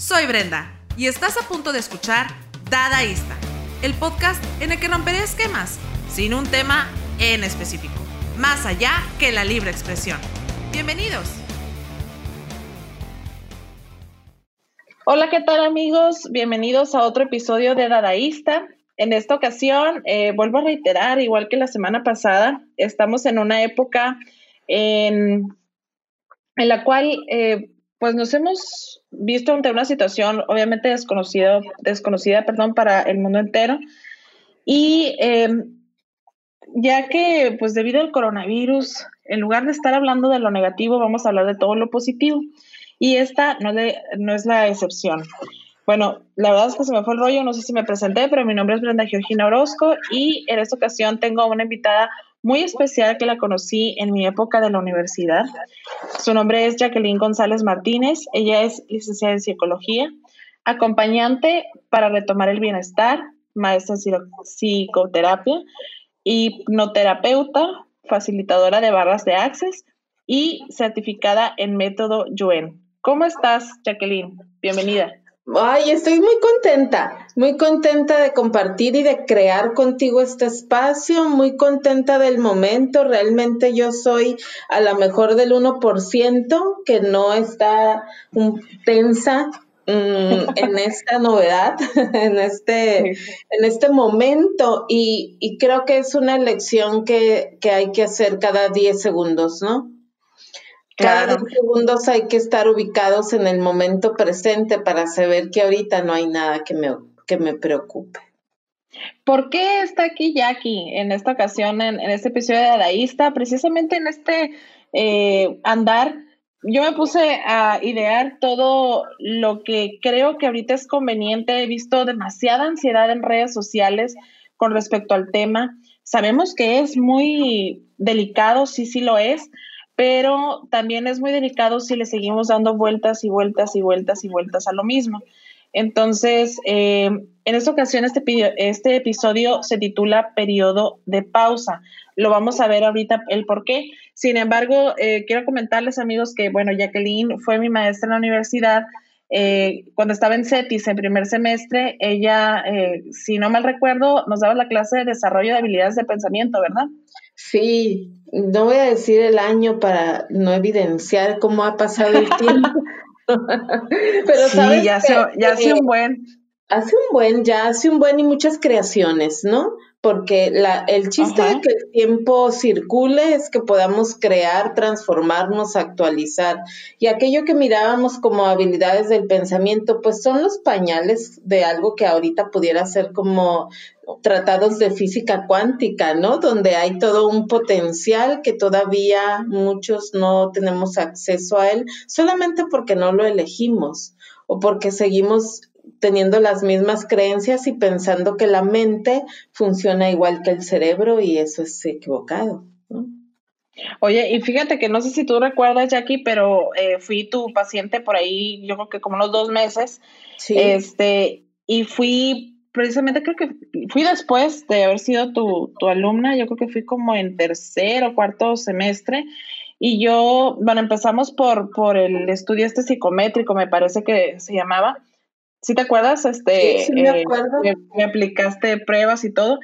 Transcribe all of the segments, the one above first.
Soy Brenda y estás a punto de escuchar Dadaísta, el podcast en el que romperé esquemas sin un tema en específico, más allá que la libre expresión. Bienvenidos. Hola, ¿qué tal amigos? Bienvenidos a otro episodio de Dadaísta. En esta ocasión, eh, vuelvo a reiterar, igual que la semana pasada, estamos en una época en, en la cual eh, pues nos hemos visto ante una situación obviamente desconocida, desconocida perdón, para el mundo entero. Y em, ya que pues debido al coronavirus, en lugar de estar hablando de lo negativo, vamos a hablar de todo lo positivo. Y esta no, no es la excepción. Bueno, la verdad es que se me fue el rollo, no sé si me presenté, pero mi nombre es Brenda Georgina Orozco y en esta ocasión tengo una invitada muy especial que la conocí en mi época de la universidad. Su nombre es Jacqueline González Martínez. Ella es licenciada en psicología, acompañante para retomar el bienestar, maestra en psicoterapia, hipnoterapeuta, facilitadora de barras de access y certificada en método Yuen. ¿Cómo estás, Jacqueline? Bienvenida. Ay, estoy muy contenta, muy contenta de compartir y de crear contigo este espacio, muy contenta del momento. Realmente yo soy a lo mejor del 1% que no está tensa mm, en esta novedad, en este, en este momento. Y, y, creo que es una lección que, que hay que hacer cada 10 segundos, ¿no? Cada dos segundos hay que estar ubicados en el momento presente para saber que ahorita no hay nada que me, que me preocupe. ¿Por qué está aquí Jackie en esta ocasión, en, este episodio de Dadaísta? Precisamente en este eh, andar, yo me puse a idear todo lo que creo que ahorita es conveniente. He visto demasiada ansiedad en redes sociales con respecto al tema. Sabemos que es muy delicado, sí, sí lo es, pero también es muy delicado si le seguimos dando vueltas y vueltas y vueltas y vueltas a lo mismo. Entonces, eh, en esta ocasión, este, este episodio se titula Periodo de Pausa. Lo vamos a ver ahorita el por qué. Sin embargo, eh, quiero comentarles, amigos, que, bueno, Jacqueline fue mi maestra en la universidad. Eh, cuando estaba en CETIS en primer semestre, ella, si no mal recuerdo, nos daba la clase de desarrollo de habilidades de pensamiento, ¿verdad? Sí, no voy a decir el año para no evidenciar cómo ha pasado el tiempo. Pero sí, ya, hace, ya hace un buen. Hace un buen, ya hace un buen y muchas creaciones, ¿no? Porque la, el chiste de que el tiempo circule es que podamos crear, transformarnos, actualizar. Y aquello que mirábamos como habilidades del pensamiento, pues son los pañales de algo que ahorita pudiera ser como tratados de física cuántica, ¿no? Donde hay todo un potencial que todavía muchos no tenemos acceso a él, solamente porque no lo elegimos o porque seguimos teniendo las mismas creencias y pensando que la mente funciona igual que el cerebro y eso es equivocado. ¿no? Oye, y fíjate que no sé si tú recuerdas, Jackie, pero eh, fui tu paciente por ahí, yo creo que como unos dos meses. Sí. Este, y fui precisamente creo que fui después de haber sido tu, tu alumna, yo creo que fui como en tercer o cuarto semestre. Y yo, bueno, empezamos por, por el estudio este psicométrico, me parece que se llamaba. ¿Sí te acuerdas? Este, sí, me eh, acuerdo. me, aplicaste pruebas y todo.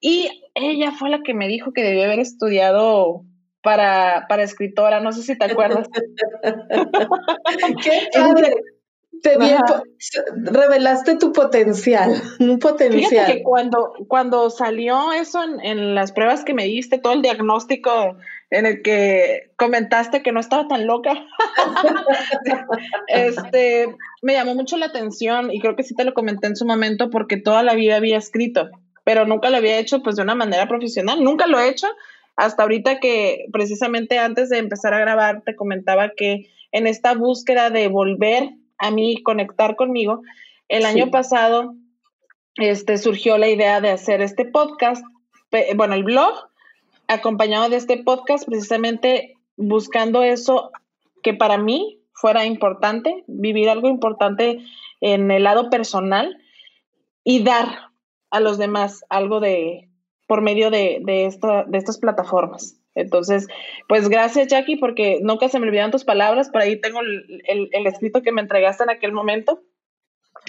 Y ella fue la que me dijo que debía haber estudiado para, para escritora, no sé si te acuerdas. ¡Qué padre! Te revelaste tu potencial, un potencial. Fíjate que cuando, cuando salió eso en, las pruebas que me diste, todo el diagnóstico en el que comentaste que no estaba tan loca, este, me llamó mucho la atención y creo que sí te lo comenté en su momento porque toda la vida había escrito, pero nunca lo había hecho pues de una manera profesional, nunca lo he hecho hasta ahorita que precisamente antes de empezar a grabar te comentaba que en esta búsqueda de volver a mí conectar conmigo. El año pasado este, surgió la idea de hacer este podcast, bueno, el blog, acompañado de este podcast, precisamente buscando eso que para mí fuera importante, vivir algo importante en el lado personal y dar a los demás algo de por medio de, de, de estas plataformas. Entonces, pues gracias Jackie, porque nunca se me olvidan tus palabras, por ahí tengo el, escrito que me entregaste en aquel momento.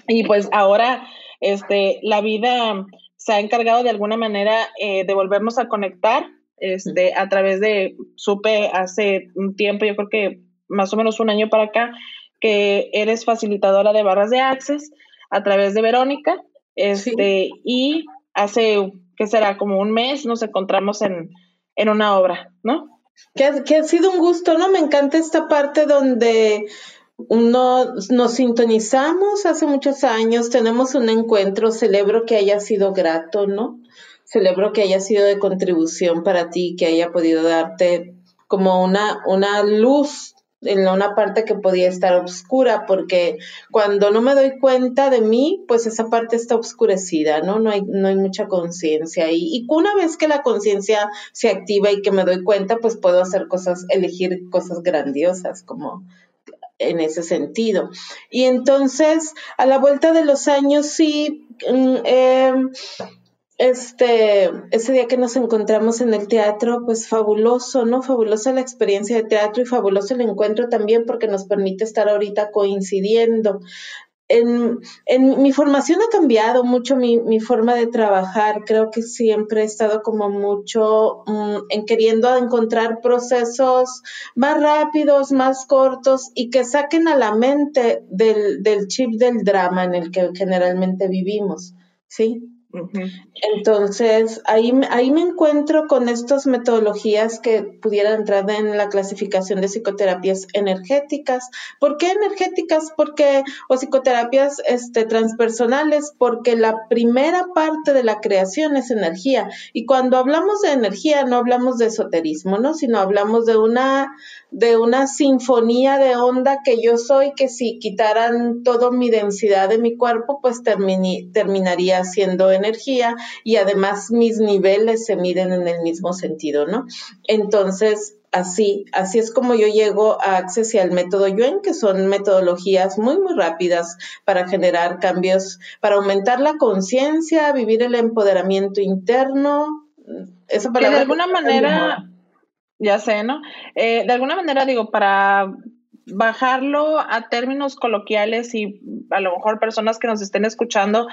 Y pues ahora, este, la vida se ha encargado de alguna manera eh, de volvernos a conectar, este, a través de, supe hace un tiempo, yo creo que más o menos un año para acá, que eres facilitadora de barras de access a través de Verónica, este, y hace, ¿qué será? Como un mes nos encontramos en, en una obra, ¿no? Que ha, sido un gusto, ¿no? Me encanta esta parte donde uno, nos sintonizamos hace muchos años, tenemos un encuentro, celebro que haya sido grato, ¿no? Celebro que haya sido de contribución para ti, que haya podido darte como una, una luz en una parte que podía estar oscura, porque cuando no me doy cuenta de mí, pues esa parte está oscurecida, ¿no? No hay, no hay mucha conciencia. Y, y una vez que la conciencia se activa y que me doy cuenta, pues puedo hacer cosas, elegir cosas grandiosas, como en ese sentido. Y entonces, a la vuelta de los años, sí, mm, eh, este, ese día que nos encontramos en el teatro, pues fabuloso, ¿no? Fabulosa la experiencia de teatro y fabuloso el encuentro también porque nos permite estar ahorita coincidiendo. En, en mi formación ha cambiado mucho mi, mi, forma de trabajar. Creo que siempre he estado como mucho um, en queriendo encontrar procesos más rápidos, más cortos y que saquen a la mente del, del chip del drama en el que generalmente vivimos. ¿Sí? Entonces, ahí, ahí me encuentro con estas metodologías que pudieran entrar en la clasificación de psicoterapias energéticas. ¿Por qué energéticas? Porque, o psicoterapias este, transpersonales, porque la primera parte de la creación es energía. Y cuando hablamos de energía, no hablamos de esoterismo, ¿no? Sino hablamos de una de una sinfonía de onda que yo soy, que si quitaran toda mi densidad de mi cuerpo, pues terminaría siendo energía y además mis niveles se miden en el mismo sentido, ¿no? Entonces, así, así es como yo llego a Access y al método Yuen, que son metodologías muy, muy rápidas para generar cambios, para aumentar la conciencia, vivir el empoderamiento interno. Esa palabra de alguna manera ya sé, ¿no? Eh, de alguna manera, digo, para bajarlo a términos coloquiales y a lo mejor personas que nos estén escuchando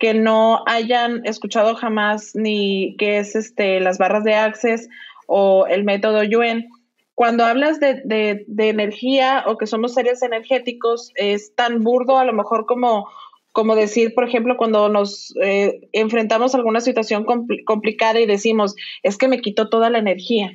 que no hayan escuchado jamás ni qué es este las barras de access o el método Yuen. Cuando hablas de, de, energía o que somos seres energéticos, es tan burdo a lo mejor como, como decir, por ejemplo, cuando nos eh, enfrentamos a alguna situación complicada y decimos, es que me quitó toda la energía.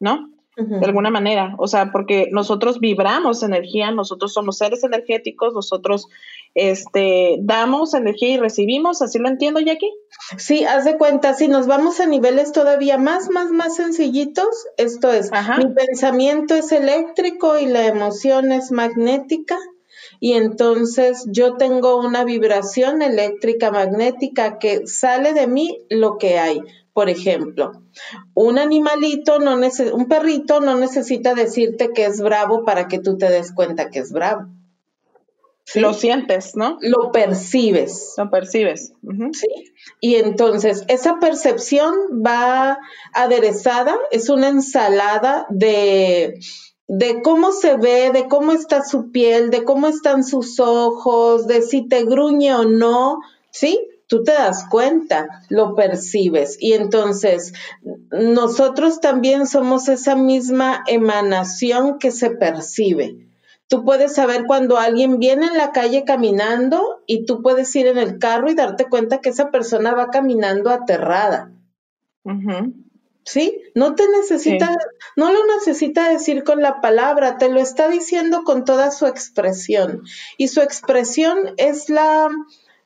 ¿no? De alguna manera, o sea, porque nosotros vibramos energía, nosotros somos seres energéticos, nosotros este, damos energía y recibimos, ¿así lo entiendo, Jackie? Sí, haz de cuenta, si nos vamos a niveles todavía más, más, más sencillitos, esto es, mi pensamiento es eléctrico y la emoción es magnética, y entonces yo tengo una vibración eléctrica magnética que sale de mí lo que hay. Por ejemplo, un animalito, no un perrito no necesita decirte que es bravo para que tú te des cuenta que es bravo. Lo sientes, ¿no? Lo percibes. Lo percibes. Sí. Y entonces esa percepción va aderezada, es una ensalada de, de cómo se ve, de cómo está su piel, de cómo están sus ojos, de si te gruñe o no, ¿sí? tú te das cuenta, lo percibes. Y entonces nosotros también somos esa misma emanación que se percibe. Tú puedes saber cuando alguien viene en la calle caminando y tú puedes ir en el carro y darte cuenta que esa persona va caminando aterrada. ¿Sí? No te necesita, no lo necesita decir con la palabra, te lo está diciendo con toda su expresión. Y su expresión es la,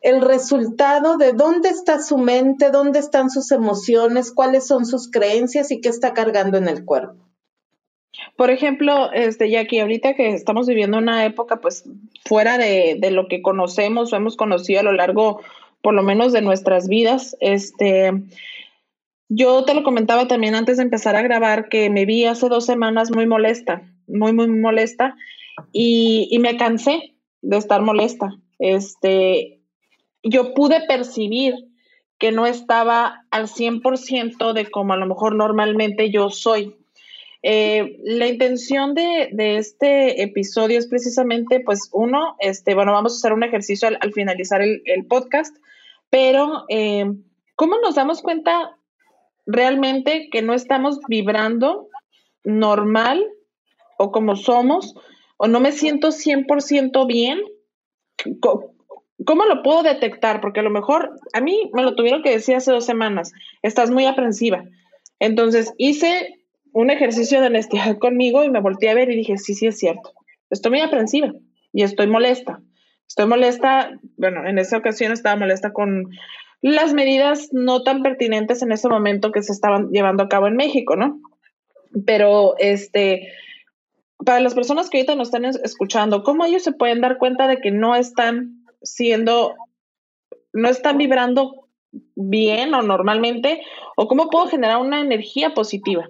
el resultado de dónde está su mente, dónde están sus emociones, cuáles son sus creencias y qué está cargando en el cuerpo. Por ejemplo, este, Jackie, ahorita que estamos viviendo una época pues fuera de, de, lo que conocemos o hemos conocido a lo largo por lo menos de nuestras vidas, este, yo te lo comentaba también antes de empezar a grabar que me vi hace dos semanas muy molesta, muy, muy molesta y, y me cansé de estar molesta. Este, yo pude percibir que no estaba al 100% de como a lo mejor normalmente yo soy. Eh, la intención de, este episodio es precisamente, pues, uno, este, bueno, vamos a hacer un ejercicio al, finalizar el, podcast, pero eh, ¿cómo nos damos cuenta realmente que no estamos vibrando normal o como somos, o no me siento 100% bien? ¿Cómo lo puedo detectar? Porque a lo mejor a mí me lo tuvieron que decir hace dos semanas, estás muy aprensiva. Entonces hice un ejercicio de honestidad conmigo y me volteé a ver y dije, sí, sí es cierto, estoy muy aprensiva y estoy molesta. Estoy molesta, bueno, en esa ocasión estaba molesta con las medidas no tan pertinentes en ese momento que se estaban llevando a cabo en México, ¿no? Pero este, para las personas que ahorita nos están escuchando, ¿cómo ellos se pueden dar cuenta de que no están siendo, no están vibrando bien o normalmente? ¿O cómo puedo generar una energía positiva?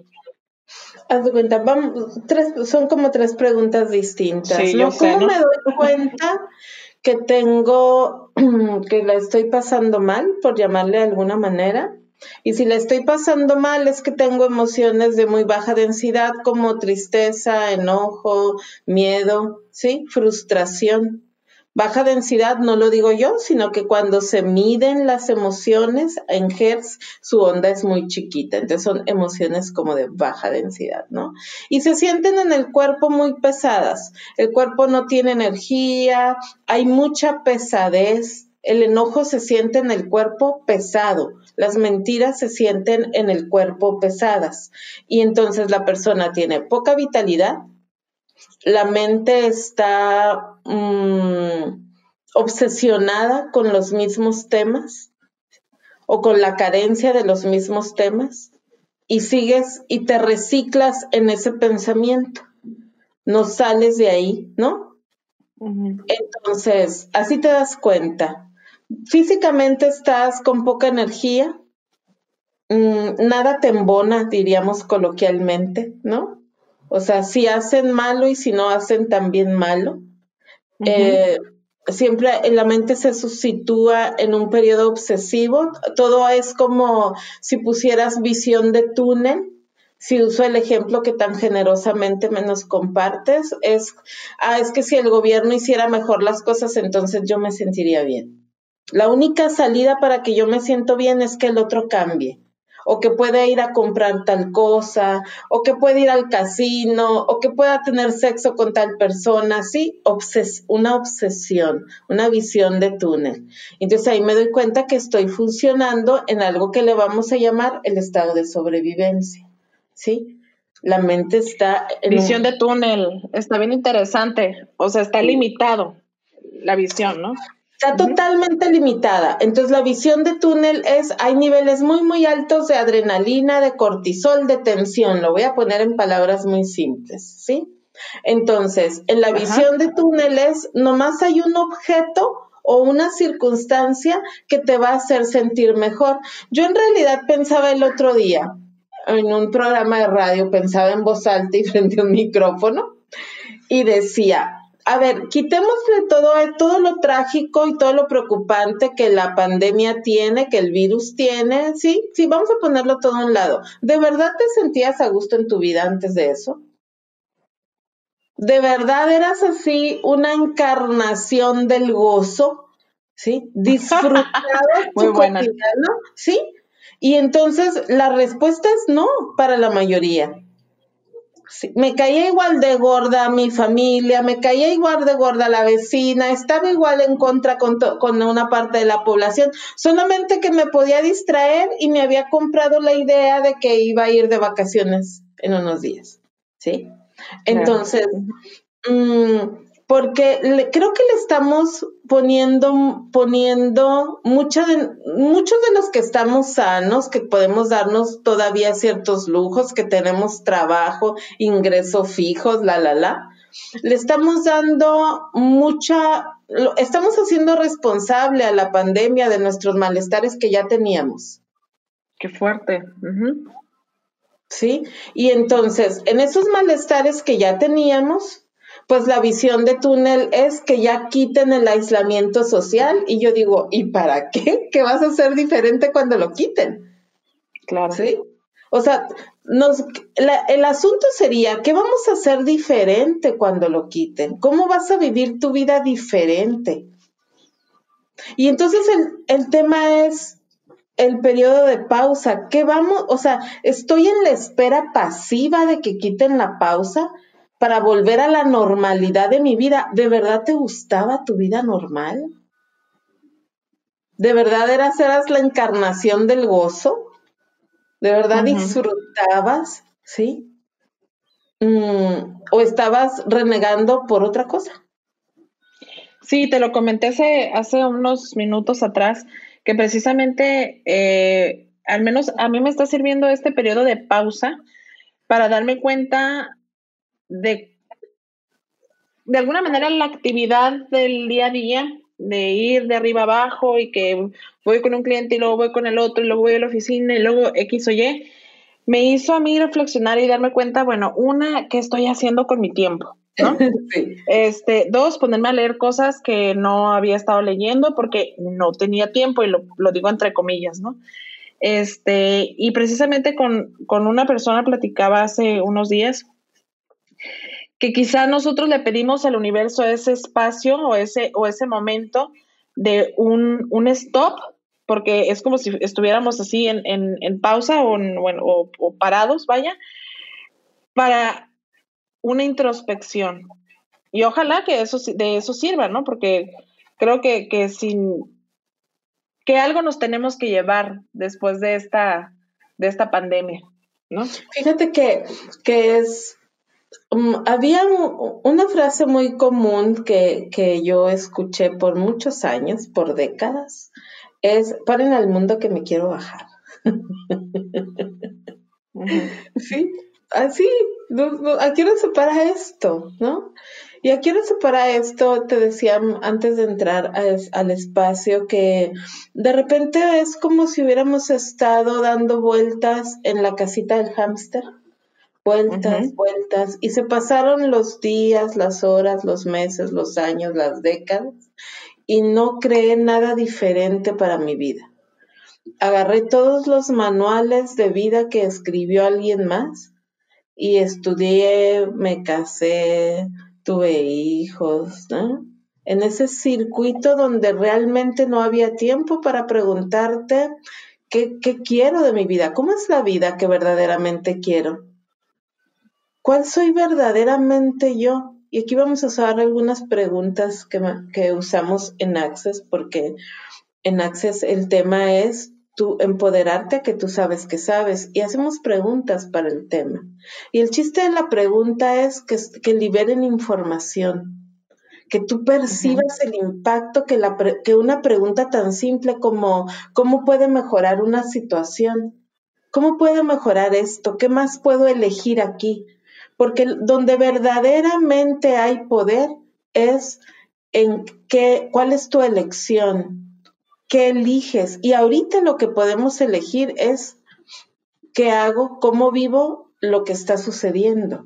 Haz de cuenta, vamos, tres, son como tres preguntas distintas. ¿Cómo me doy cuenta que tengo, que la estoy pasando mal, por llamarle de alguna manera? Y si la estoy pasando mal es que tengo emociones de muy baja densidad como tristeza, enojo, miedo, ¿sí? Frustración. Baja densidad no lo digo yo, sino que cuando se miden las emociones en Hertz, su onda es muy chiquita. Entonces son emociones como de baja densidad, ¿no? Y se sienten en el cuerpo muy pesadas. El cuerpo no tiene energía, hay mucha pesadez. El enojo se siente en el cuerpo pesado. Las mentiras se sienten en el cuerpo pesadas. Y entonces la persona tiene poca vitalidad, la mente está mm, obsesionada con los mismos temas o con la carencia de los mismos temas y sigues y te reciclas en ese pensamiento. No sales de ahí, ¿no? Entonces, así te das cuenta. Físicamente estás con poca energía, mm, nada te embona, diríamos coloquialmente, ¿no? O sea, si hacen malo y si no hacen también malo. Eh, siempre la mente se sitúa en un periodo obsesivo. Todo es como si pusieras visión de túnel. Si uso el ejemplo que tan generosamente me nos compartes, es, ah, es que si el gobierno hiciera mejor las cosas, entonces yo me sentiría bien. La única salida para que yo me siento bien es que el otro cambie o que pueda ir a comprar tal cosa, o que pueda ir al casino, o que pueda tener sexo con tal persona, sí, obses una obsesión, una visión de túnel. Entonces ahí me doy cuenta que estoy funcionando en algo que le vamos a llamar el estado de sobrevivencia, ¿sí? La mente está en visión de túnel, está bien interesante, o sea, está limitado la visión, ¿no? Está totalmente limitada. Entonces la visión de túnel es, hay niveles muy, muy altos de adrenalina, de cortisol, de tensión. Lo voy a poner en palabras muy simples, ¿sí? Entonces, en la visión de túneles, nomás hay un objeto o una circunstancia que te va a hacer sentir mejor. Yo en realidad pensaba el otro día, en un programa de radio, pensaba en voz alta y frente a un micrófono, y decía, a ver, quitémosle todo, todo lo trágico y todo lo preocupante que la pandemia tiene, que el virus tiene, ¿sí? Sí, vamos a ponerlo todo a un lado. ¿De verdad te sentías a gusto en tu vida antes de eso? ¿De verdad eras así una encarnación del gozo? ¿Sí? Disfrutabas Muy buena. ¿Sí? Y entonces la respuesta es no para la mayoría me caía igual de gorda mi familia, me caía igual de gorda la vecina, estaba igual en contra con, con, una parte de la población, solamente que me podía distraer y me había comprado la idea de que iba a ir de vacaciones en unos días, ¿sí? Entonces, mm, porque creo que le estamos poniendo, poniendo de, muchos de los que estamos sanos, que podemos darnos todavía ciertos lujos, que tenemos trabajo, ingresos fijos, la, la, la, le estamos dando mucha, estamos haciendo responsable a la pandemia de nuestros malestares que ya teníamos. Qué fuerte. Sí, y entonces, en esos malestares que ya teníamos, pues la visión de túnel es que ya quiten el aislamiento social y yo digo, ¿y para qué? ¿Qué vas a hacer diferente cuando lo quiten? Claro. ¿Sí? O sea, nos, el asunto sería, ¿qué vamos a hacer diferente cuando lo quiten? ¿Cómo vas a vivir tu vida diferente? Y entonces el, el tema es el periodo de pausa. ¿Qué vamos? O sea, estoy en la espera pasiva de que quiten la pausa para volver a la normalidad de mi vida. ¿De verdad te gustaba tu vida normal? ¿De verdad eras, eras la encarnación del gozo? ¿De verdad disfrutabas? ¿Sí? Mm, ¿O estabas renegando por otra cosa? Sí, te lo comenté hace, unos minutos atrás, que precisamente, eh, al menos a mí me está sirviendo este periodo de pausa para darme cuenta de, de alguna manera, la actividad del día a día de ir de arriba abajo y que voy con un cliente y luego voy con el otro y luego voy a la oficina y luego X o Y, me hizo a mí reflexionar y darme cuenta, bueno, una, ¿qué estoy haciendo con mi tiempo? ¿no? Este, dos, ponerme a leer cosas que no había estado leyendo porque no tenía tiempo y lo, lo digo entre comillas, ¿no? Este, y precisamente con, con una persona platicaba hace unos días que quizá nosotros le pedimos al universo ese espacio o ese, o ese momento de un, un stop, porque es como si estuviéramos así en, en, pausa o, o, o, parados, vaya, para una introspección. Y ojalá que eso, de eso sirva, ¿no? Porque creo que, que sin que algo nos tenemos que llevar después de esta, de esta pandemia, ¿no? Fíjate que, que es Um, había una frase muy común que, yo escuché por muchos años, por décadas, es, paren al mundo que me quiero bajar. Sí, así, ¿a qué hora se para esto? ¿No? Y a hora se para esto, te decía antes de entrar al espacio, que de repente es como si hubiéramos estado dando vueltas en la casita del hámster vueltas, vueltas, y se pasaron los días, las horas, los meses, los años, las décadas, y no creé nada diferente para mi vida. Agarré todos los manuales de vida que escribió alguien más y estudié, me casé, tuve hijos, ¿no? En ese circuito donde realmente no había tiempo para preguntarte qué, qué quiero de mi vida, cómo es la vida que verdaderamente quiero ¿Cuál soy verdaderamente yo? Y aquí vamos a usar algunas preguntas que, que usamos en Access, porque en Access el tema es tú empoderarte a que tú sabes que sabes y hacemos preguntas para el tema. Y el chiste de la pregunta es que, que liberen información, que tú percibas el impacto que, la, que una pregunta tan simple como ¿cómo puede mejorar una situación? ¿Cómo puedo mejorar esto? ¿Qué más puedo elegir aquí? Porque donde verdaderamente hay poder es en qué, cuál es tu elección, qué eliges. Y ahorita lo que podemos elegir es qué hago, cómo vivo lo que está sucediendo.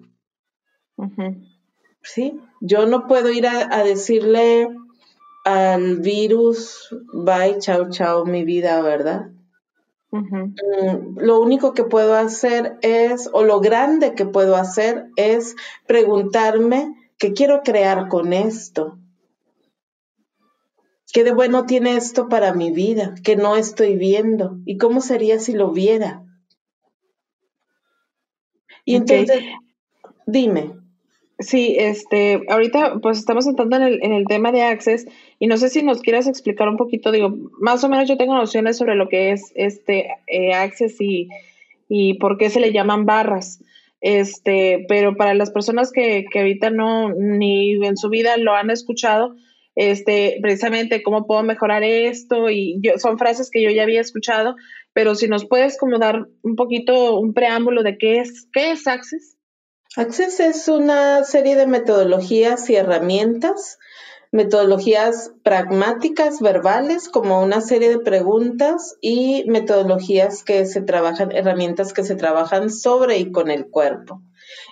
¿Sí? Yo no puedo ir a, a decirle al virus, bye, chao, chao, mi vida, ¿verdad? Mm, lo único que puedo hacer es, o lo grande que puedo hacer es preguntarme qué quiero crear con esto. ¿Qué de bueno tiene esto para mi vida que no estoy viendo? ¿Y cómo sería si lo viera? Y entonces, dime. Sí, este, ahorita pues estamos entrando en el, en el tema de Access y no sé si nos quieras explicar un poquito, digo, más o menos yo tengo nociones sobre lo que es este eh, Access y, y por qué se le llaman barras. Este, pero para las personas que, que ahorita no, ni en su vida lo han escuchado, este, precisamente cómo puedo mejorar esto y yo, son frases que yo ya había escuchado, pero si nos puedes como dar un poquito un preámbulo de qué es, qué es Access. Access es una serie de metodologías y herramientas, metodologías pragmáticas, verbales, como una serie de preguntas y metodologías que se trabajan, herramientas que se trabajan sobre y con el cuerpo.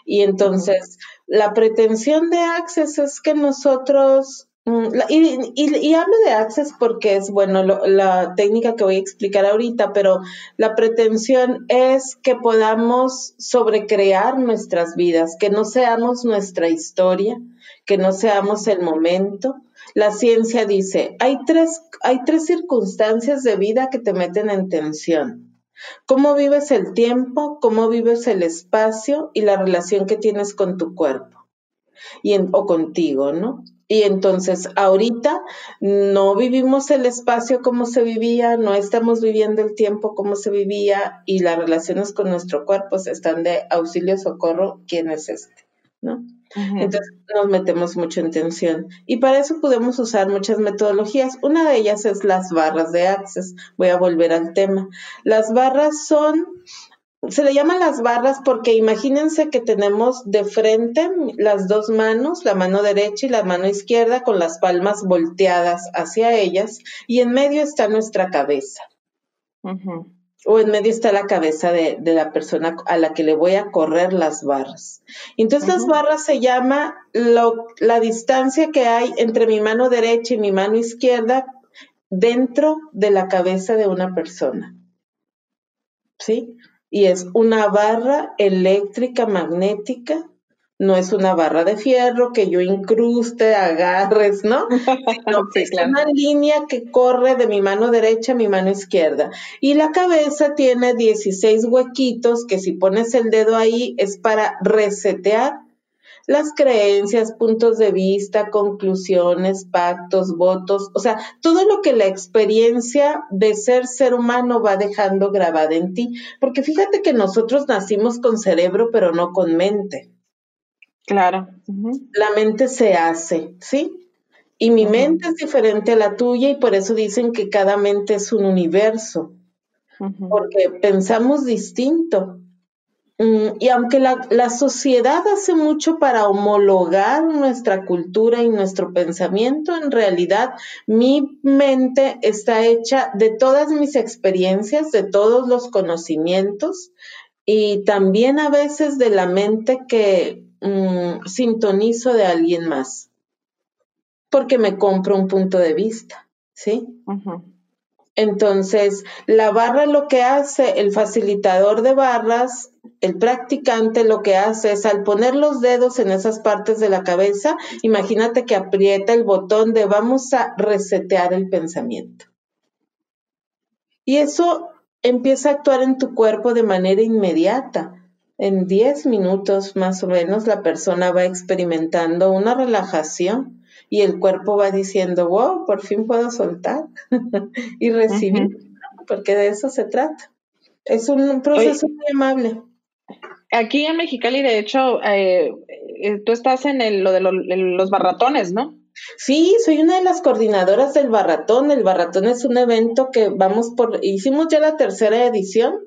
Y entonces, la pretensión de Access es que nosotros Mm, y, hablo de Access porque es, bueno, la técnica que voy a explicar ahorita, pero la pretensión es que podamos sobrecrear nuestras vidas, que no seamos nuestra historia, que no seamos el momento. La ciencia dice, hay tres, hay tres circunstancias de vida que te meten en tensión. Cómo vives el tiempo, cómo vives el espacio y la relación que tienes con tu cuerpo y o contigo, ¿no? Y entonces ahorita no vivimos el espacio como se vivía, no estamos viviendo el tiempo como se vivía y las relaciones con nuestro cuerpo están de auxilio, socorro, ¿quién es este? ¿No? Entonces nos metemos mucho en tensión. Y para eso podemos usar muchas metodologías. Una de ellas es las barras de Access. Voy a volver al tema. Las barras son se le llaman las barras porque imagínense que tenemos de frente las dos manos, la mano derecha y la mano izquierda con las palmas volteadas hacia ellas y en medio está nuestra cabeza. O en medio está la cabeza de, la persona a la que le voy a correr las barras. Entonces las barras se llama la distancia que hay entre mi mano derecha y mi mano izquierda dentro de la cabeza de una persona. ¿Sí? Y es una barra eléctrica magnética, no es una barra de fierro que yo incruste, agarres, ¿no? es una línea que corre de mi mano derecha a mi mano izquierda. Y la cabeza tiene 16 huequitos que si pones el dedo ahí es para resetear las creencias, puntos de vista, conclusiones, pactos, votos, o sea, todo lo que la experiencia de ser ser humano va dejando grabada en ti, porque fíjate que nosotros nacimos con cerebro, pero no con mente. Claro. La mente se hace, ¿sí? Y mi mente es diferente a la tuya y por eso dicen que cada mente es un universo, porque pensamos distinto. Mm, y aunque la, sociedad hace mucho para homologar nuestra cultura y nuestro pensamiento, en realidad mi mente está hecha de todas mis experiencias, de todos los conocimientos y también a veces de la mente que mm, sintonizo de alguien más, porque me compro un punto de vista, ¿sí? Entonces, la barra lo que hace, el facilitador de barras, el practicante lo que hace es al poner los dedos en esas partes de la cabeza, imagínate que aprieta el botón de vamos a resetear el pensamiento. Y eso empieza a actuar en tu cuerpo de manera inmediata. En 10 minutos más o menos la persona va experimentando una relajación y el cuerpo va diciendo, wow, por fin puedo soltar y recibir, porque de eso se trata. Es un proceso muy amable. Aquí en Mexicali, de hecho, eh, eh, tú estás en el, lo de los barratones, ¿no? Sí, soy una de las coordinadoras del barratón. El barratón es un evento que vamos por, hicimos ya la tercera edición.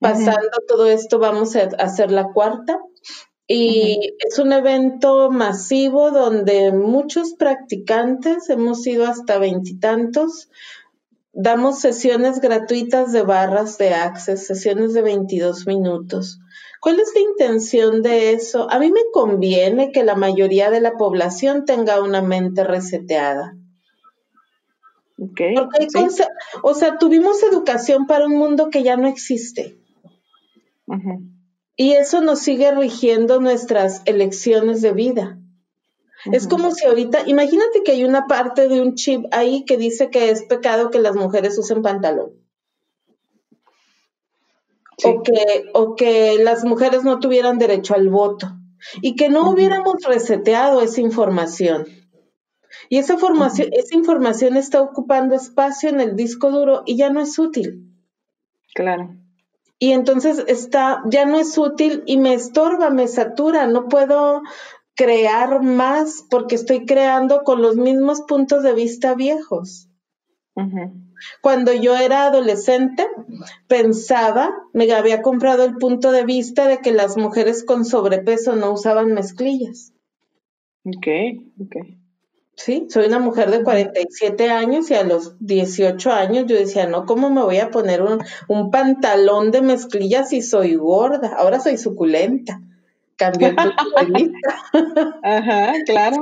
Pasando todo esto, vamos a hacer la cuarta. Y es un evento masivo donde muchos practicantes, hemos ido hasta veintitantos, damos sesiones gratuitas de barras de Access, sesiones de 22 minutos. ¿Cuál es la intención de eso? A mí me conviene que la mayoría de la población tenga una mente reseteada. Okay, o sea, tuvimos educación para un mundo que ya no existe. Y eso nos sigue rigiendo nuestras elecciones de vida. Es como si ahorita, imagínate que hay una parte de un chip ahí que dice que es pecado que las mujeres usen pantalón. O, que, o que las mujeres no tuvieran derecho al voto. Y que no hubiéramos reseteado esa información. Y esa, formación, esa información está ocupando espacio en el disco duro y ya no es útil. Claro y entonces está, ya no es útil y me estorba, me satura, no puedo crear más porque estoy creando con los mismos puntos de vista viejos. Cuando yo era adolescente, pensaba, me había comprado el punto de vista de que las mujeres con sobrepeso no usaban mezclillas. Ok, ok. Sí, soy una mujer de 47 años y a los 18 años yo decía, no, ¿cómo me voy a poner un, pantalón de mezclilla si soy gorda? Ahora soy suculenta. Cambió el Ajá, claro.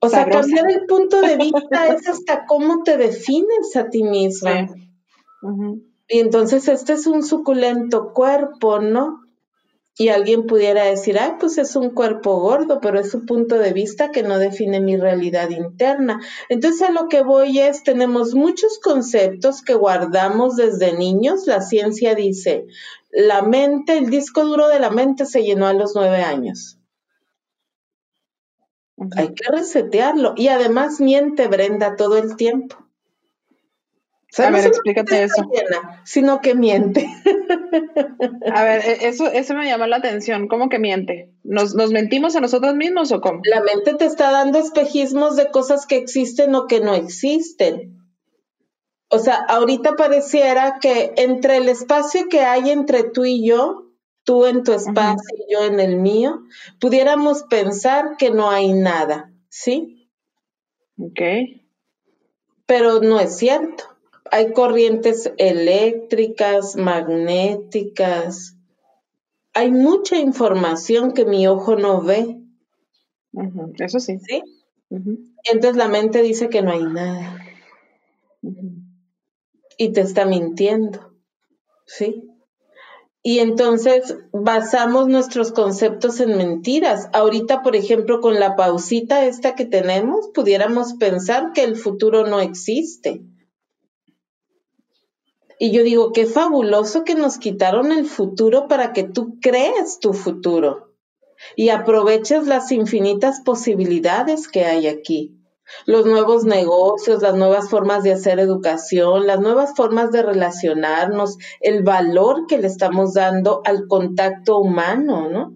O sea, cambiar el punto de vista es hasta cómo te defines a ti misma. Y entonces este es un suculento cuerpo, ¿no? Y alguien pudiera decir, ay, pues es un cuerpo gordo, pero es su punto de vista que no define mi realidad interna. Entonces a lo que voy es, tenemos muchos conceptos que guardamos desde niños. La ciencia dice, la mente, el disco duro de la mente se llenó a los nueve años. Hay que resetearlo. Y además miente Brenda todo el tiempo. a ver, explícate eso. sino que miente. A ver, e, eso, eso me llamó la atención. ¿Cómo que miente? ¿Nos, ¿Nos mentimos a nosotros mismos o cómo? La mente te está dando espejismos de cosas que existen o que no existen. O sea, ahorita pareciera que entre el espacio que hay entre tú y yo, tú en tu espacio y yo en el mío, pudiéramos pensar que no hay nada, ¿sí? Ok. Pero no es cierto. Hay corrientes eléctricas, magnéticas. Hay mucha información que mi ojo no ve. Eso sí. ¿Sí? Entonces la mente dice que no hay nada. Y te está mintiendo. ¿Sí? Y entonces basamos nuestros conceptos en mentiras. Ahorita, por ejemplo, con la pausita esta que tenemos, pudiéramos pensar que el futuro no existe. Y yo digo, qué fabuloso que nos quitaron el futuro para que tú crees tu futuro y aproveches las infinitas posibilidades que hay aquí los nuevos negocios, las nuevas formas de hacer educación, las nuevas formas de relacionarnos, el valor que le estamos dando al contacto humano, ¿no?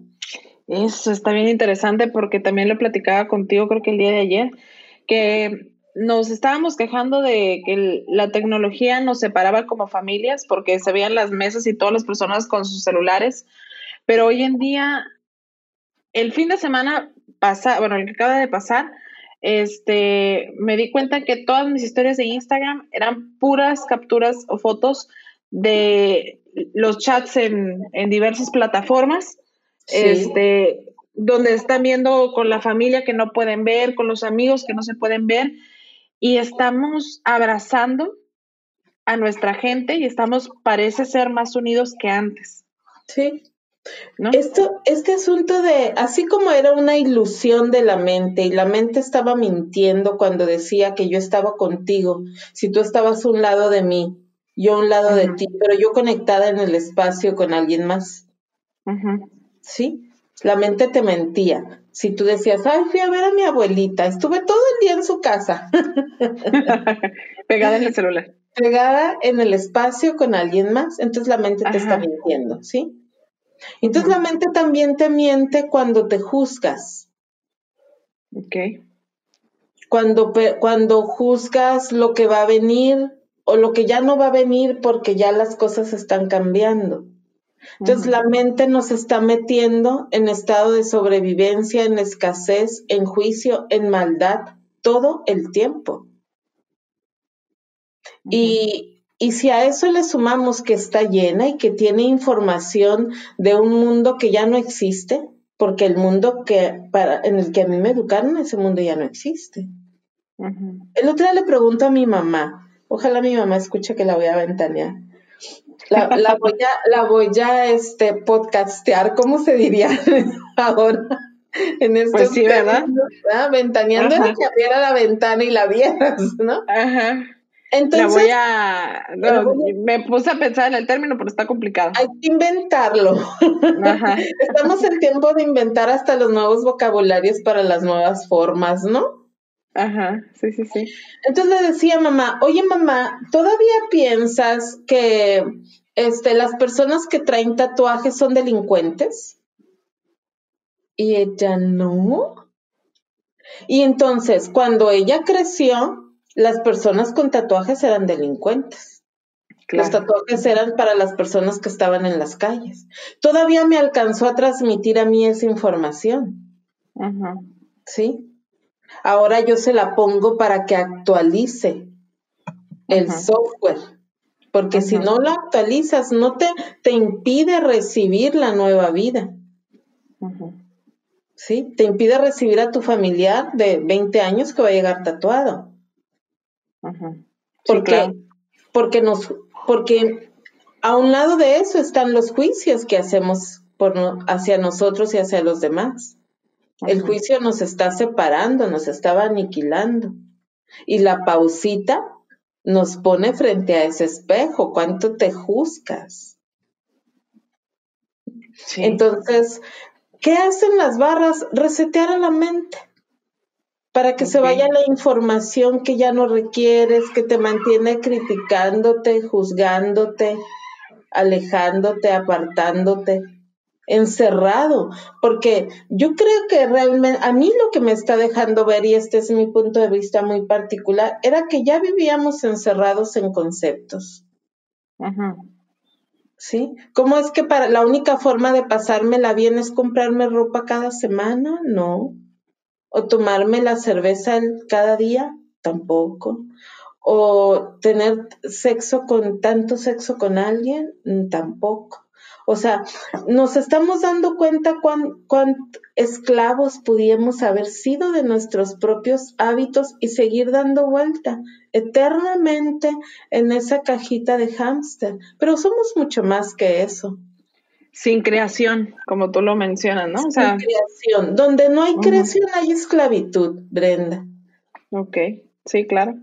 Eso está bien interesante porque también lo platicaba contigo creo que el día de ayer, que nos estábamos quejando de que la tecnología nos separaba como familias porque se veían las mesas y todas las personas con sus celulares, pero hoy en día, el fin de semana pasa, bueno, el que acaba de pasar, este, me di cuenta que todas mis historias de Instagram eran puras capturas o fotos de los chats en, diversas plataformas, este, donde están viendo con la familia que no pueden ver, con los amigos que no se pueden ver, y estamos abrazando a nuestra gente y estamos, parece ser, más unidos que antes. Sí, esto, este asunto de, así como era una ilusión de la mente y la mente estaba mintiendo cuando decía que yo estaba contigo, si tú estabas a un lado de mí, yo a un lado de ti, pero yo conectada en el espacio con alguien más. ¿Sí? La mente te mentía. Si tú decías, ay, fui a ver a mi abuelita, estuve todo el día en su casa. Pegada en el celular. Pegada en el espacio con alguien más, entonces la mente te está mintiendo, ¿sí? Entonces la mente también te miente cuando te juzgas. Ok. Cuando, cuando juzgas lo que va a venir o lo que ya no va a venir porque ya las cosas están cambiando. Entonces la mente nos está metiendo en estado de sobrevivencia, en escasez, en juicio, en maldad, todo el tiempo. Y y si a eso le sumamos que está llena y que tiene información de un mundo que ya no existe, porque el mundo que para, en el que a mí me educaron, ese mundo ya no existe. El otro día le pregunto a mi mamá, ojalá mi mamá escuche que la voy a ventanear. La, voy a, la voy a este, podcastear, ¿cómo se diría ahora? En estos pues sí, ¿verdad? Ventaneando era que abriera la ventana y la vieras, ¿no? Ajá. Entonces, voy a, me puse a pensar en el término, pero está complicado. Hay que inventarlo. Estamos en tiempo de inventar hasta los nuevos vocabularios para las nuevas formas, ¿no? Ajá, sí, sí, sí. Entonces le decía a mamá, oye mamá, ¿todavía piensas que este, las personas que traen tatuajes son delincuentes? Y ella no. Y entonces, cuando ella creció, las personas con tatuajes eran delincuentes. Los tatuajes eran para las personas que estaban en las calles. Todavía me alcanzó a transmitir a mí esa información. ¿Sí? Ahora yo se la pongo para que actualice el software. Porque si no lo actualizas, no te, te impide recibir la nueva vida. ¿sí? Te impide recibir a tu familiar de 20 años que va a llegar tatuado. Porque, porque, nos, porque a un lado de eso están los juicios que hacemos por, hacia nosotros y hacia los demás. El juicio nos está separando, nos estaba aniquilando. Y la pausita nos pone frente a ese espejo. ¿Cuánto te juzgas? Entonces, ¿qué hacen las barras? Resetear a la mente para que se vaya la información que ya no requieres, que te mantiene criticándote, juzgándote, alejándote, apartándote encerrado, porque yo creo que realmente a mí lo que me está dejando ver, y este es mi punto de vista muy particular, era que ya vivíamos encerrados en conceptos. ¿Sí? ¿Cómo es que para la única forma de pasármela bien es comprarme ropa cada semana? No. ¿O tomarme la cerveza cada día? Tampoco. ¿O tener sexo con tanto sexo con alguien? Mm, tampoco. O sea, nos estamos dando cuenta cuán, esclavos pudiéramos haber sido de nuestros propios hábitos y seguir dando vuelta eternamente en esa cajita de hámster. Pero somos mucho más que eso. Sin creación, como tú lo mencionas, ¿no? Sin creación. Donde no hay creación hay esclavitud, Brenda. Ok, sí, claro.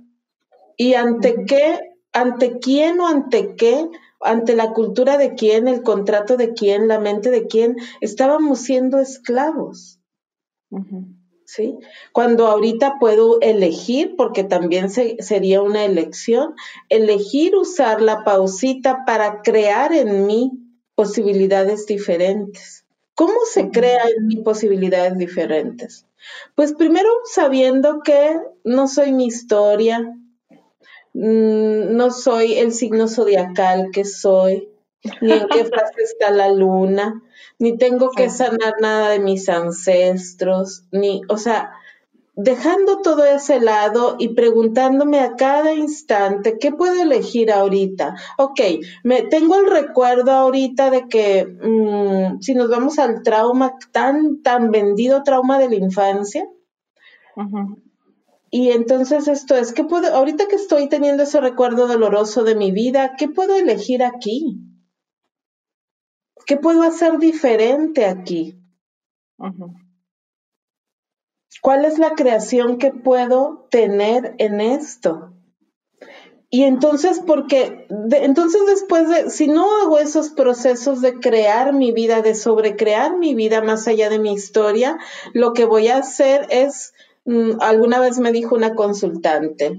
¿Y ante qué, ante quién o ante qué ante la cultura de quién, el contrato de quién, la mente de quién, estábamos siendo esclavos. ¿Sí? Cuando ahorita puedo elegir, porque también sería una elección, elegir usar la pausita para crear en mí posibilidades diferentes. ¿Cómo se crea en mí posibilidades diferentes? Pues primero sabiendo que no soy mi historia, Mm, no soy el signo zodiacal que soy, ni en qué fase está la luna, ni tengo que sanar nada de mis ancestros, ni, o sea, dejando todo ese lado y preguntándome a cada instante, ¿qué puedo elegir ahorita? Ok, me tengo el recuerdo ahorita de que mm, si nos vamos al trauma tan, tan vendido trauma de la infancia, y entonces esto es, ¿qué puedo, ahorita que estoy teniendo ese recuerdo doloroso de mi vida, ¿qué puedo elegir aquí? ¿Qué puedo hacer diferente aquí? ¿Cuál es la creación que puedo tener en esto? Y entonces, porque, entonces después de, si no hago esos procesos de crear mi vida, de sobrecrear mi vida más allá de mi historia, lo que voy a hacer es Mm, alguna vez me dijo una consultante,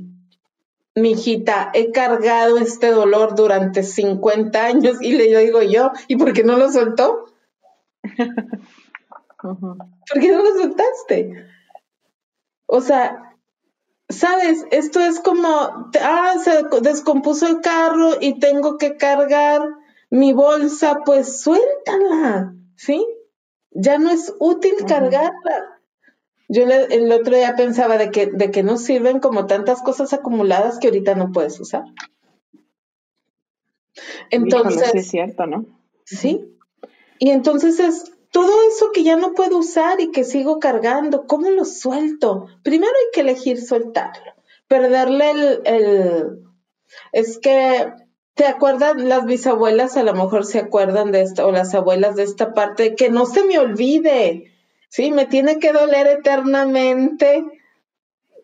mi hijita, he cargado este dolor durante 50 años y le digo yo, ¿y por qué no lo soltó? ¿Por qué no lo soltaste? O sea, sabes, esto es como, ah, se descompuso el carro y tengo que cargar mi bolsa, pues suéltala, ¿sí? Ya no es útil cargarla. Yo el otro día pensaba de que, de que no sirven como tantas cosas acumuladas que ahorita no puedes usar. Entonces. sí es cierto, ¿no? Sí. Y entonces es todo eso que ya no puedo usar y que sigo cargando, ¿cómo lo suelto? Primero hay que elegir soltarlo, perderle el, el es que ¿Te acuerdan las bisabuelas? A lo mejor se acuerdan de esto, o las abuelas de esta parte, que no se me olvide, Sí, me tiene que doler eternamente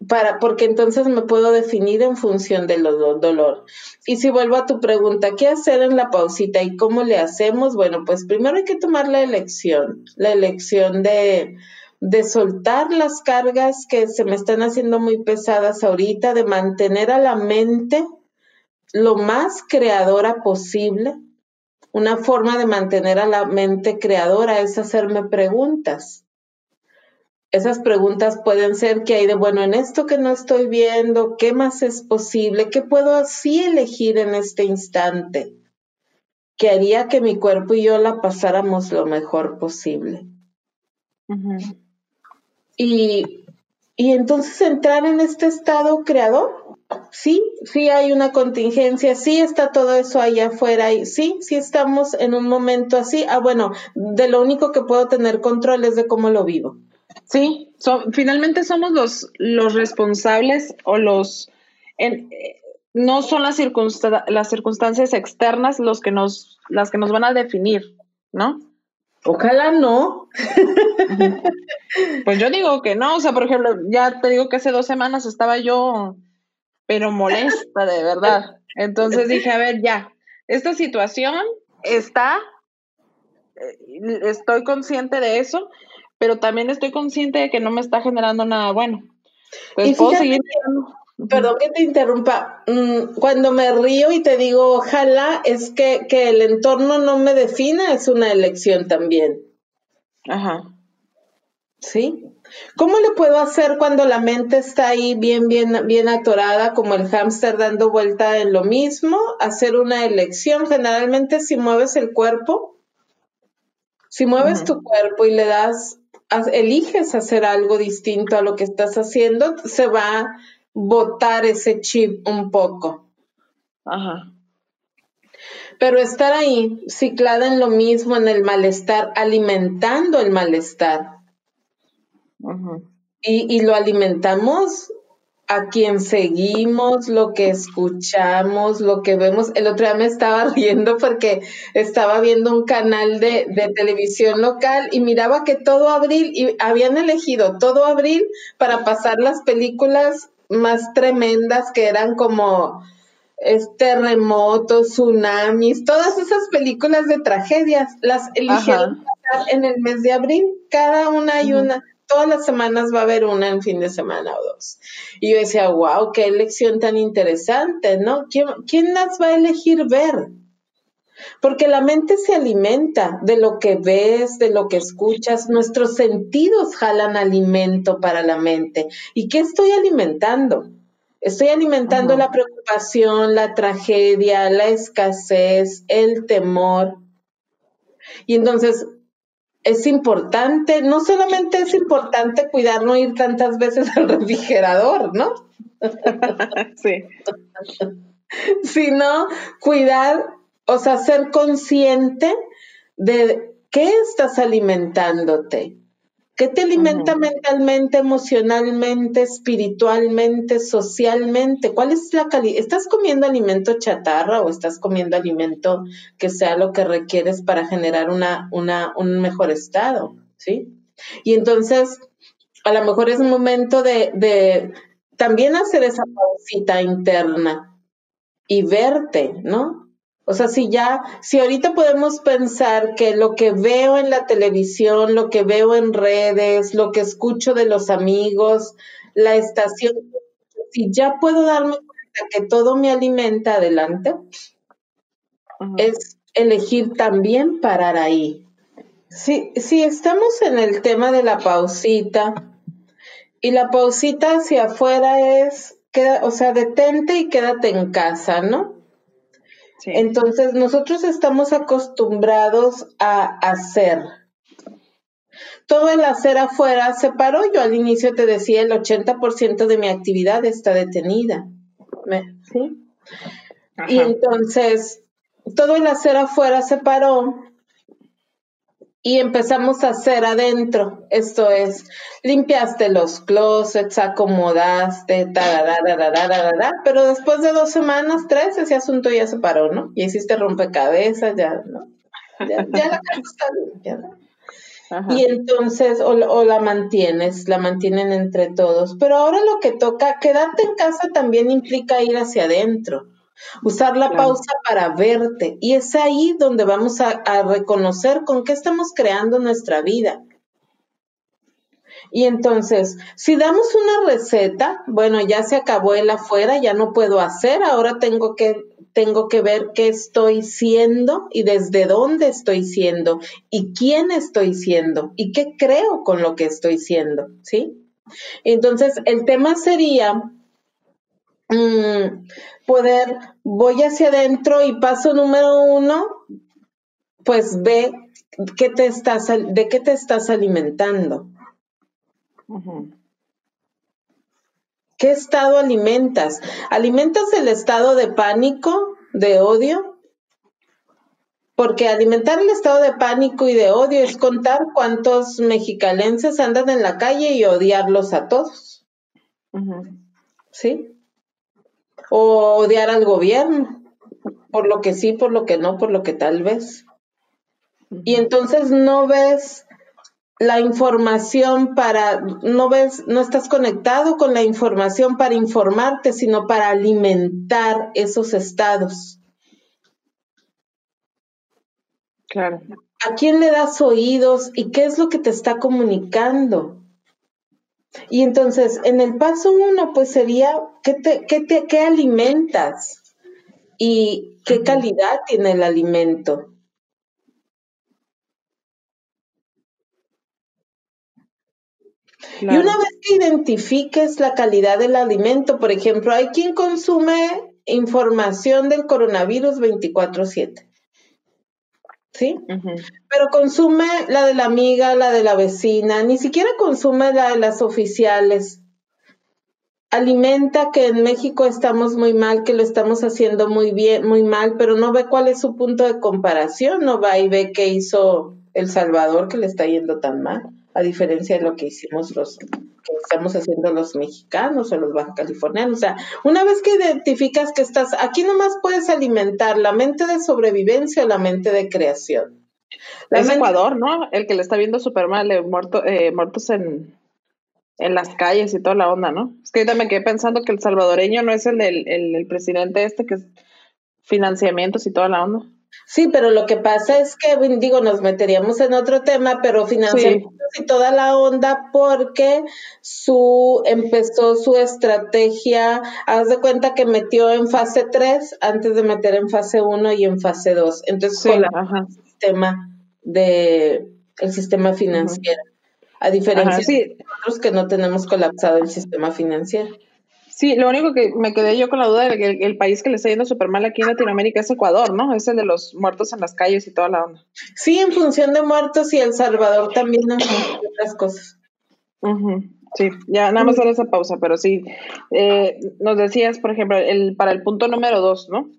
para, porque entonces me puedo definir en función del dolor. Y si vuelvo a tu pregunta, ¿qué hacer en la pausita y cómo le hacemos? Bueno, pues primero hay que tomar la elección, la elección de, de soltar las cargas que se me están haciendo muy pesadas ahorita, de mantener a la mente lo más creadora posible. Una forma de mantener a la mente creadora es hacerme preguntas esas preguntas pueden ser qué hay de bueno en esto que no estoy viendo, qué más es posible, qué puedo así elegir en este instante, que haría que mi cuerpo y yo la pasáramos lo mejor posible. y, y entonces entrar en este estado creador sí, sí hay una contingencia, sí está todo eso allá afuera y sí, sí estamos en un momento así. Ah, bueno, de lo único que puedo tener control es de cómo lo vivo. Sí, finalmente somos los, los responsables o los... En, no son las, las circunstancias externas los que nos, las que nos van a definir, ¿no? Ojalá no. Pues yo digo que no, o sea, por ejemplo, ya te digo que hace dos semanas estaba yo, pero molesta de verdad. Entonces dije, a ver, ya, esta situación está, eh, estoy consciente de eso, pero también estoy consciente de que no me está generando nada bueno. Pues puedo seguir Perdón que te interrumpa. Mm, cuando me río y te digo ojalá, es que, que el entorno no me defina, es una elección también. Ajá. ¿Sí? ¿Cómo le puedo hacer cuando la mente está ahí bien, bien, bien atorada, como el hámster dando vuelta en lo mismo? Hacer una elección. Generalmente si mueves el cuerpo, si mueves tu cuerpo y le das, eliges hacer algo distinto a lo que estás haciendo, se va botar ese chip un poco. Ajá. Pero estar ahí, ciclada en lo mismo, en el malestar, alimentando el malestar. y, y, lo alimentamos a quien seguimos, lo que escuchamos, lo que vemos. El otro día me estaba riendo porque estaba viendo un canal de, de, televisión local y miraba que todo abril, y habían elegido todo abril para pasar las películas más tremendas que eran como terremotos, tsunamis, todas esas películas de tragedias, las eligieron en el mes de abril, cada una y una, todas las semanas va a haber una en fin de semana o dos. Y yo decía, wow, qué elección tan interesante, ¿no? ¿Quién, quién las va a elegir ver? Porque la mente se alimenta de lo que ves, de lo que escuchas. Nuestros sentidos jalan alimento para la mente. ¿Y qué estoy alimentando? Estoy alimentando la preocupación, la tragedia, la escasez, el temor. Y entonces es importante, no solamente es importante cuidar no ir tantas veces al refrigerador, ¿no? sí. Sino cuidar o sea, ser consciente de qué estás alimentándote. ¿Qué te alimenta mentalmente, emocionalmente, espiritualmente, socialmente? ¿Cuál es la calidad? ¿Estás comiendo alimento chatarra o estás comiendo alimento que sea lo que requieres para generar una, una, un mejor estado? ¿Sí? Y entonces, a lo mejor es momento de, de también hacer esa pausita interna y verte, ¿no? O sea, si ya, si ahorita podemos pensar que lo que veo en la televisión, lo que veo en redes, lo que escucho de los amigos, la estación, si ya puedo darme cuenta que todo me alimenta adelante, es elegir también parar ahí. Si, si estamos en el tema de la pausita, y la pausita hacia afuera es, queda, o sea, detente y quédate en casa, ¿no? Entonces, nosotros estamos acostumbrados a hacer. Todo el hacer afuera se paró. Yo al inicio te decía, el 80% de mi actividad está detenida. ¿Sí? Y entonces, todo el hacer afuera se paró y empezamos a hacer adentro. Esto es, limpiaste los closets, acomodaste, pero después de dos semanas, tres, ese asunto ya se paró, ¿no? Y hiciste rompecabezas, ya, ¿no? Ya, la casa está limpia, ¿no? Y entonces, o, o, la mantienes, la mantienen entre todos. Pero ahora lo que toca, quedarte en casa también implica ir hacia adentro. Usar la pausa para verte. Y es ahí donde vamos a, reconocer con qué estamos creando nuestra vida. Y entonces, si damos una receta, bueno, ya se acabó el afuera, ya no puedo hacer, ahora tengo que, tengo que ver qué estoy siendo y desde dónde estoy siendo y quién estoy siendo y qué creo con lo que estoy siendo, ¿sí? Entonces, el tema sería Mm, poder, voy hacia adentro y paso número uno, pues ve qué te estás, de qué te estás alimentando. ¿Qué estado alimentas? ¿Alimentas el estado de pánico, de odio? Porque alimentar el estado de pánico y de odio es contar cuántos mexicalenses andan en la calle y odiarlos a todos. ¿Sí? O odiar al gobierno, por lo que sí, por lo que no, por lo que tal vez. Y entonces no ves la información para, no ves, no estás conectado con la información para informarte, sino para alimentar esos estados. Claro. ¿A quién le das oídos y qué es lo que te está comunicando? Y entonces, en el paso uno, pues sería, ¿qué, te, qué, te, qué alimentas? ¿Y qué calidad tiene el alimento? Y una vez que identifiques la calidad del alimento, por ejemplo, hay quien consume información del coronavirus 24/7. ¿Sí? Pero consume la de la amiga, la de la vecina, ni siquiera consume la de las oficiales. Alimenta que en México estamos muy mal, que lo estamos haciendo muy bien, muy mal, pero no ve cuál es su punto de comparación, no va y ve qué hizo El Salvador que le está yendo tan mal a diferencia de lo que hicimos los que estamos haciendo los mexicanos o los baja californianos. O sea, una vez que identificas que estás, aquí nomás puedes alimentar la mente de sobrevivencia o la mente de creación. es Ecuador, ¿no? El que le está viendo súper mal, eh, muerto, eh, muertos en, en las calles y toda la onda, ¿no? Es que ahorita me quedé pensando que el salvadoreño no es el del el presidente este que es financiamientos y toda la onda. Sí, pero lo que pasa es que, digo, nos meteríamos en otro tema, pero financiamientos y toda la onda porque su empezó su estrategia, haz de cuenta que metió en fase 3 antes de meter en fase 1 y en fase 2. Entonces, con el sistema de el sistema financiero. A diferencia de nosotros que no tenemos colapsado el sistema financiero. Sí, lo único que me quedé yo con la duda de que el, país que le está yendo súper mal aquí en Latinoamérica es Ecuador, ¿no? Es el de los muertos en las calles y toda la onda. Sí, en función de muertos y El Salvador también en función de otras cosas. Sí, ya nada más hacer esa pausa, pero sí, eh, nos decías, por ejemplo, el, para el punto número dos, ¿no?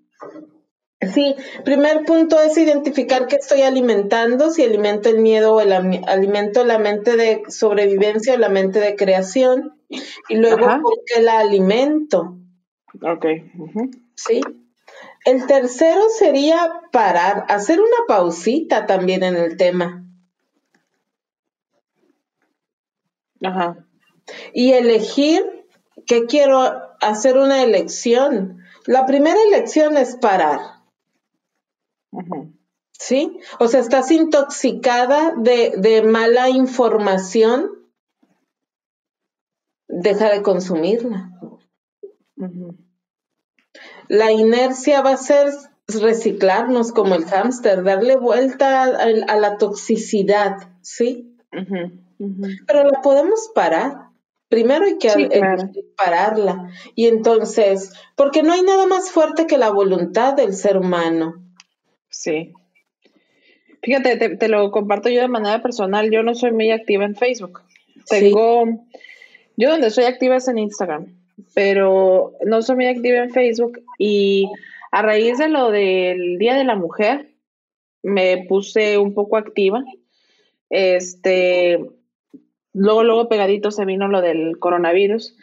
Sí, primer punto es identificar qué estoy alimentando, si alimento el miedo o el alimento la mente de sobrevivencia o la mente de creación, y luego por qué la alimento. Ok. Sí. El tercero sería parar, hacer una pausita también en el tema. Ajá. Y elegir qué quiero hacer una elección. La primera elección es parar. ¿Sí? O sea, estás intoxicada de, mala información, deja de consumirla. La inercia va a ser reciclarnos como el hámster, darle vuelta a, la toxicidad, ¿sí? Pero la podemos parar. Primero hay que pararla. Y entonces, porque no hay nada más fuerte que la voluntad del ser humano. Sí. Fíjate, te, lo comparto yo de manera personal. Yo no soy muy activa en Facebook. Tengo, yo donde soy activa es en Instagram, pero no soy muy activa en Facebook. Y a raíz de lo del Día de la Mujer, me puse un poco activa. Este, luego, luego pegadito se vino lo del coronavirus.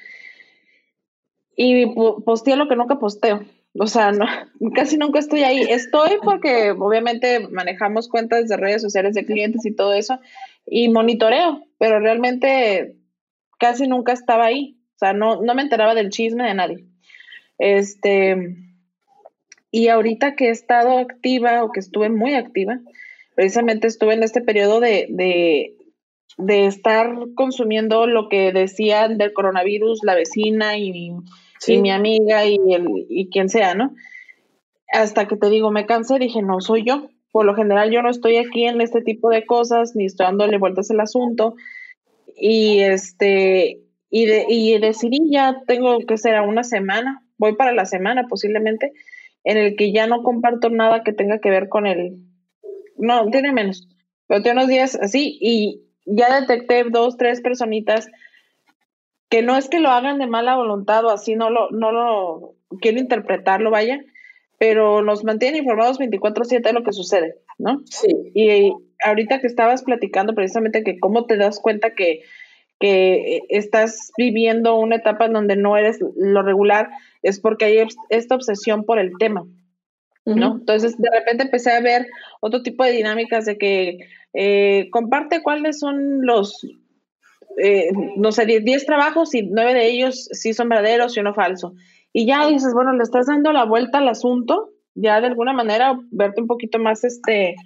Y posteé lo que nunca posteo o sea, no, casi nunca estoy ahí. Estoy porque obviamente manejamos cuentas de redes sociales de clientes y todo eso y monitoreo, pero realmente casi nunca estaba ahí. O sea, no, no me enteraba del chisme de nadie. Este, y ahorita que he estado activa o que estuve muy activa, precisamente estuve en este periodo de, de, de estar consumiendo lo que decían del coronavirus la vecina y y mi amiga y, el, y quien sea, ¿no? Hasta que te digo, me cansé, dije, no soy yo. Por lo general yo no estoy aquí en este tipo de cosas, ni estoy dándole vueltas al asunto. Y este, y, de, y decidí ya tengo que ser a una semana, voy para la semana posiblemente, en el que ya no comparto nada que tenga que ver con el, no, tiene menos, pero tiene unos días así y ya detecté dos, tres personitas que no es que lo hagan de mala voluntad o así, no lo, no lo quiero interpretarlo, vaya, pero nos mantienen informados 24/7 de lo que sucede, ¿no? Sí. Y ahorita que estabas platicando precisamente que cómo te das cuenta que, que estás viviendo una etapa en donde no eres lo regular, es porque hay esta obsesión por el tema, ¿no? Entonces, de repente empecé a ver otro tipo de dinámicas de que eh, comparte cuáles son los, eh, no sé, 10 trabajos y nueve de ellos sí son verdaderos y uno falso. Y ya dices, bueno, le estás dando la vuelta al asunto, ya de alguna manera verte un poquito más, este,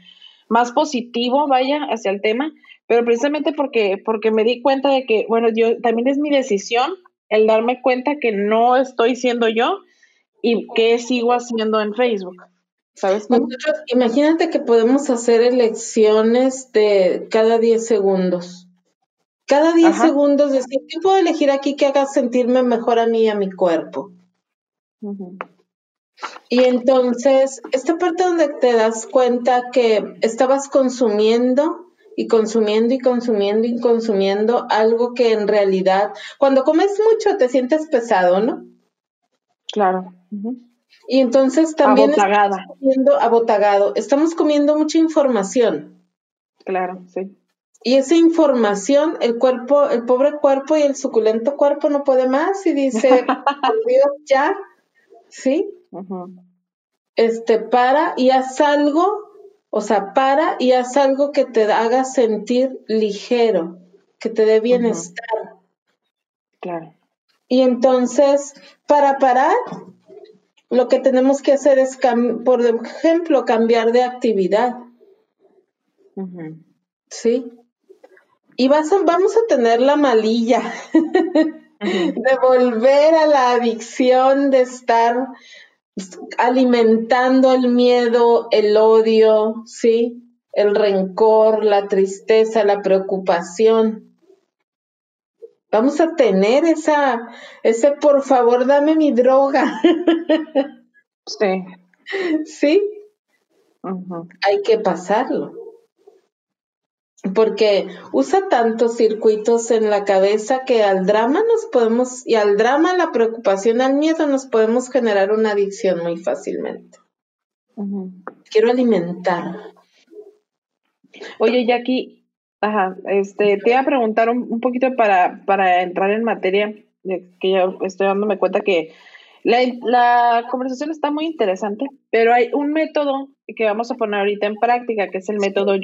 más positivo, vaya, hacia el tema, pero precisamente porque, porque me di cuenta de que, bueno, yo también es mi decisión el darme cuenta que no estoy siendo yo y que sigo haciendo en Facebook. ¿Sabes? imagínate que podemos hacer elecciones de cada 10 segundos. Cada 10 segundos decir, ¿qué puedo elegir aquí que haga sentirme mejor a mí y a mi cuerpo? Y entonces, esta parte donde te das cuenta que estabas consumiendo y consumiendo y consumiendo y consumiendo algo que en realidad, cuando comes mucho te sientes pesado, ¿no? Claro. Y entonces también estamos comiendo abotagado, estamos comiendo mucha información. Claro, sí. Y esa información, el cuerpo, el pobre cuerpo y el suculento cuerpo no puede más y dice, Dios, ya, ¿sí? Este, para y haz algo o sea, para y haz algo que te haga sentir ligero, que te dé bienestar. Claro. Y entonces, para parar, lo que tenemos que hacer es, por ejemplo, cambiar de actividad. ¿Sí? Y vas a, vamos a tener la malilla de volver a la adicción de estar alimentando el miedo, el odio, ¿sí? El rencor, la tristeza, la preocupación. Vamos a tener esa, ese por favor, dame mi droga. Sí. Sí. Hay que pasarlo porque usa tantos circuitos en la cabeza que al drama nos podemos, y al drama, la preocupación, al miedo, nos podemos generar una adicción muy fácilmente. Quiero alimentar. Oye, Jackie, ajá, este, te iba a preguntar un, poquito para, para entrar en materia, que ya estoy dándome cuenta que la, la, conversación está muy interesante, pero hay un método que vamos a poner ahorita en práctica, que es el método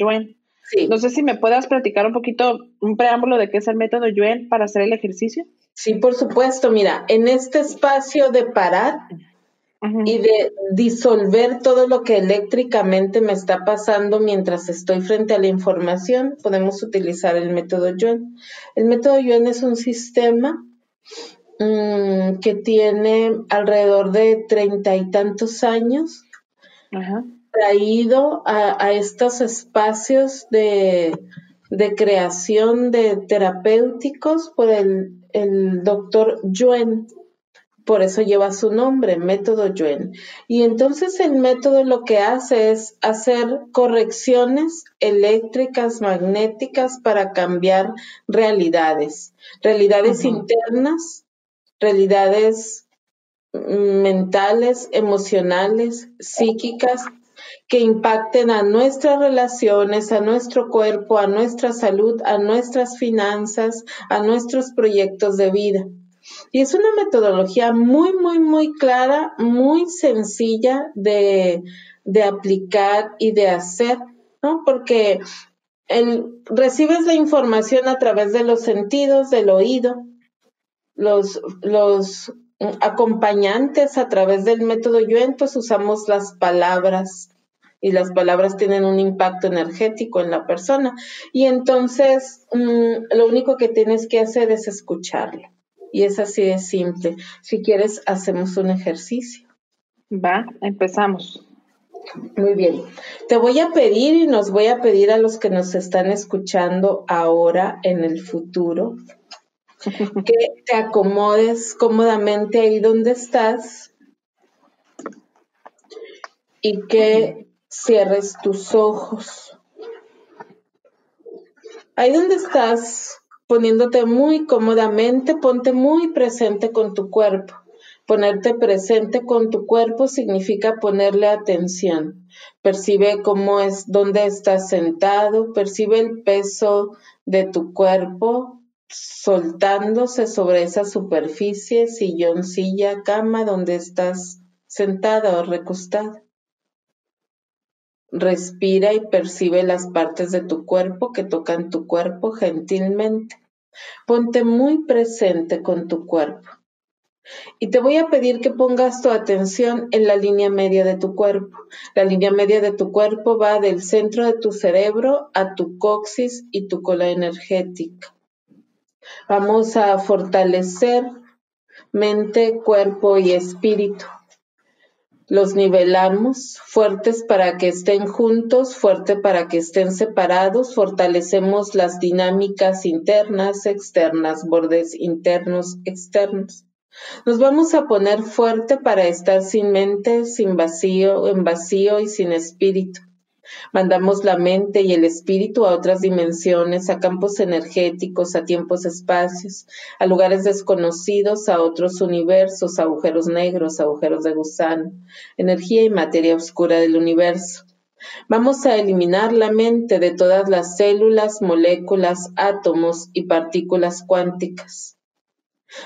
No sé si me puedas platicar un poquito, un preámbulo de qué es el método Yuen para hacer el ejercicio. Sí, por supuesto. Mira, en este espacio de parar y de disolver todo lo que eléctricamente me está pasando mientras estoy frente a la información, podemos utilizar el método Yuen. El método Yuen es un sistema mm, que tiene alrededor de treinta y tantos años. Ajá traído a, estos espacios de, creación de terapéuticos por el, doctor Yuen. Por eso lleva su nombre, método Yuen. Y entonces el método lo que hace es hacer correcciones eléctricas, magnéticas para cambiar realidades, realidades internas, realidades mm, mentales, emocionales, psíquicas que impacten a nuestras relaciones, a nuestro cuerpo, a nuestra salud, a nuestras finanzas, a nuestros proyectos de vida. Y es una metodología muy, muy, muy clara, muy sencilla de, aplicar y de hacer, ¿no? Porque el, recibes la información a través de los sentidos, del oído, los, los acompañantes a través del método pues usamos las palabras y las palabras tienen un impacto energético en la persona. Y entonces mm, lo único que tienes que hacer es escucharlo. Y es así de simple. Si quieres, hacemos un ejercicio. Va, empezamos. Muy bien. Te voy a pedir y nos voy a pedir a los que nos están escuchando ahora en el futuro que te acomodes cómodamente ahí donde estás y que cierres tus ojos. Ahí donde estás, poniéndote muy cómodamente, ponte muy presente con tu cuerpo. Ponerte presente con tu cuerpo significa ponerle atención. Percibe cómo es, dónde estás sentado, percibe el peso de tu cuerpo soltándose sobre esa superficie, sillón, silla, cama donde estás sentada o recostada. Respira y percibe las partes de tu cuerpo que tocan tu cuerpo gentilmente. Ponte muy presente con tu cuerpo. Y te voy a pedir que pongas tu atención en la línea media de tu cuerpo. La línea media de tu cuerpo va del centro de tu cerebro a tu coxis y tu cola energética. Vamos a fortalecer mente, cuerpo y espíritu. Los nivelamos, fuertes para que estén juntos, fuerte para que estén separados, fortalecemos las dinámicas internas, externas, bordes internos, externos. Nos vamos a poner fuerte para estar sin mente, sin vacío, en vacío y sin espíritu. Mandamos la mente y el espíritu a otras dimensiones, a campos energéticos, a tiempos espacios, a lugares desconocidos, a otros universos, agujeros negros, agujeros de gusano, energía y materia oscura del universo. Vamos a eliminar la mente de todas las células, moléculas, átomos y partículas cuánticas.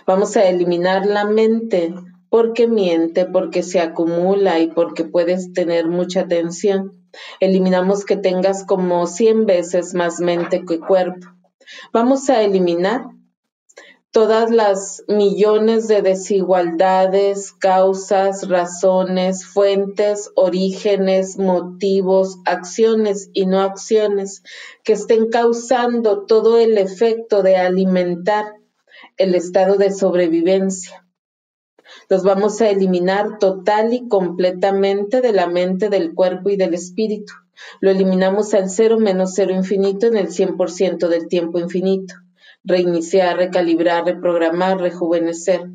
Vamos a eliminar la mente porque miente, porque se acumula y porque puedes tener mucha tensión. Eliminamos que tengas como 100 veces más mente que cuerpo. Vamos a eliminar todas las millones de desigualdades, causas, razones, fuentes, orígenes, motivos, acciones y no acciones que estén causando todo el efecto de alimentar el estado de sobrevivencia. Los vamos a eliminar total y completamente de la mente, del cuerpo y del espíritu. Lo eliminamos al cero menos cero infinito en el 100% del tiempo infinito. Reiniciar, recalibrar, reprogramar, rejuvenecer.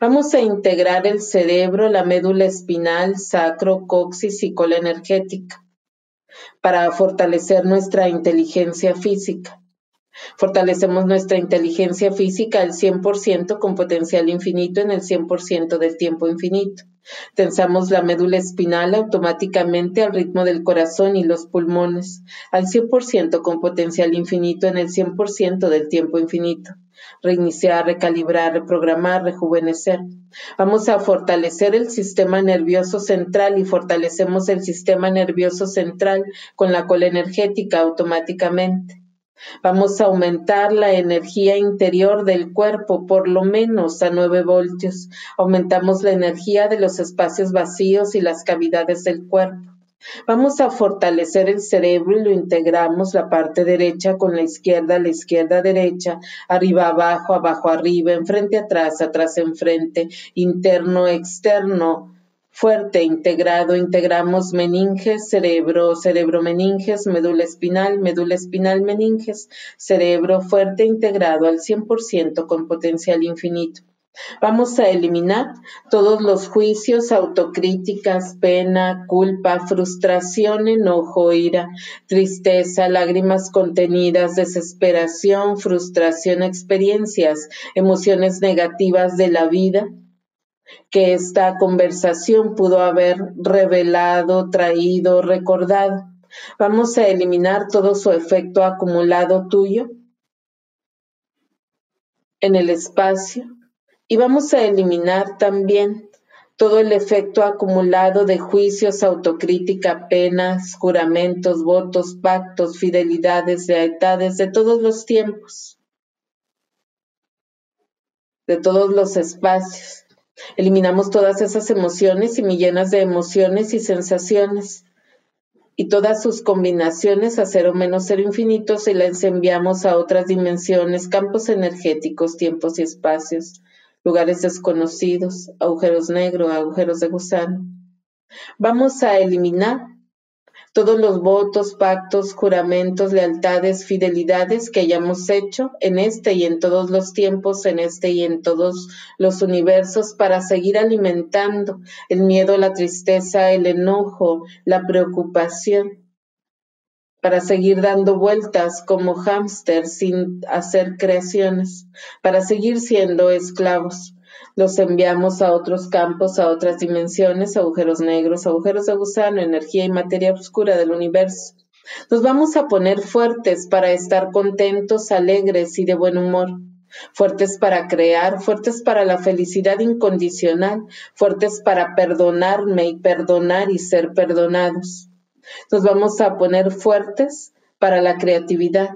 Vamos a integrar el cerebro, la médula espinal, sacro, coxis y cola energética para fortalecer nuestra inteligencia física. Fortalecemos nuestra inteligencia física al 100% con potencial infinito en el 100% del tiempo infinito. Tensamos la médula espinal automáticamente al ritmo del corazón y los pulmones, al 100% con potencial infinito en el 100% del tiempo infinito. Reiniciar, recalibrar, reprogramar, rejuvenecer. Vamos a fortalecer el sistema nervioso central y fortalecemos el sistema nervioso central con la cola energética automáticamente. Vamos a aumentar la energía interior del cuerpo por lo menos a 9 voltios. Aumentamos la energía de los espacios vacíos y las cavidades del cuerpo. Vamos a fortalecer el cerebro y lo integramos la parte derecha con la izquierda, la izquierda derecha, arriba abajo, abajo arriba, enfrente atrás, atrás enfrente, interno externo, fuerte, integrado, integramos meninges, cerebro, cerebro meninges, médula espinal, médula espinal meninges, cerebro fuerte, integrado al 100% con potencial infinito. Vamos a eliminar todos los juicios, autocríticas, pena, culpa, frustración, enojo, ira, tristeza, lágrimas contenidas, desesperación, frustración, experiencias, emociones negativas de la vida, que esta conversación pudo haber revelado, traído, recordado. Vamos a eliminar todo su efecto acumulado tuyo en el espacio y vamos a eliminar también todo el efecto acumulado de juicios, autocrítica, penas, juramentos, votos, pactos, fidelidades, lealtades de todos los tiempos, de todos los espacios Eliminamos todas esas emociones y millones de emociones y sensaciones y todas sus combinaciones a cero menos cero infinitos y las enviamos a otras dimensiones, campos energéticos, tiempos y espacios, lugares desconocidos, agujeros negros, agujeros de gusano. Vamos a eliminar todos los votos, pactos, juramentos, lealtades, fidelidades que hayamos hecho en este y en todos los tiempos, en este y en todos los universos, para seguir alimentando el miedo, la tristeza, el enojo, la preocupación. para seguir dando vueltas como hámster sin hacer creaciones, para seguir siendo esclavos. Los enviamos a otros campos, a otras dimensiones, agujeros negros, agujeros de gusano, energía y materia oscura del universo. Nos vamos a poner fuertes para estar contentos, alegres y de buen humor fuertes para crear, fuertes para la felicidad incondicional, fuertes para perdonarme y perdonar y ser perdonados. Nos vamos a poner fuertes para la creatividad.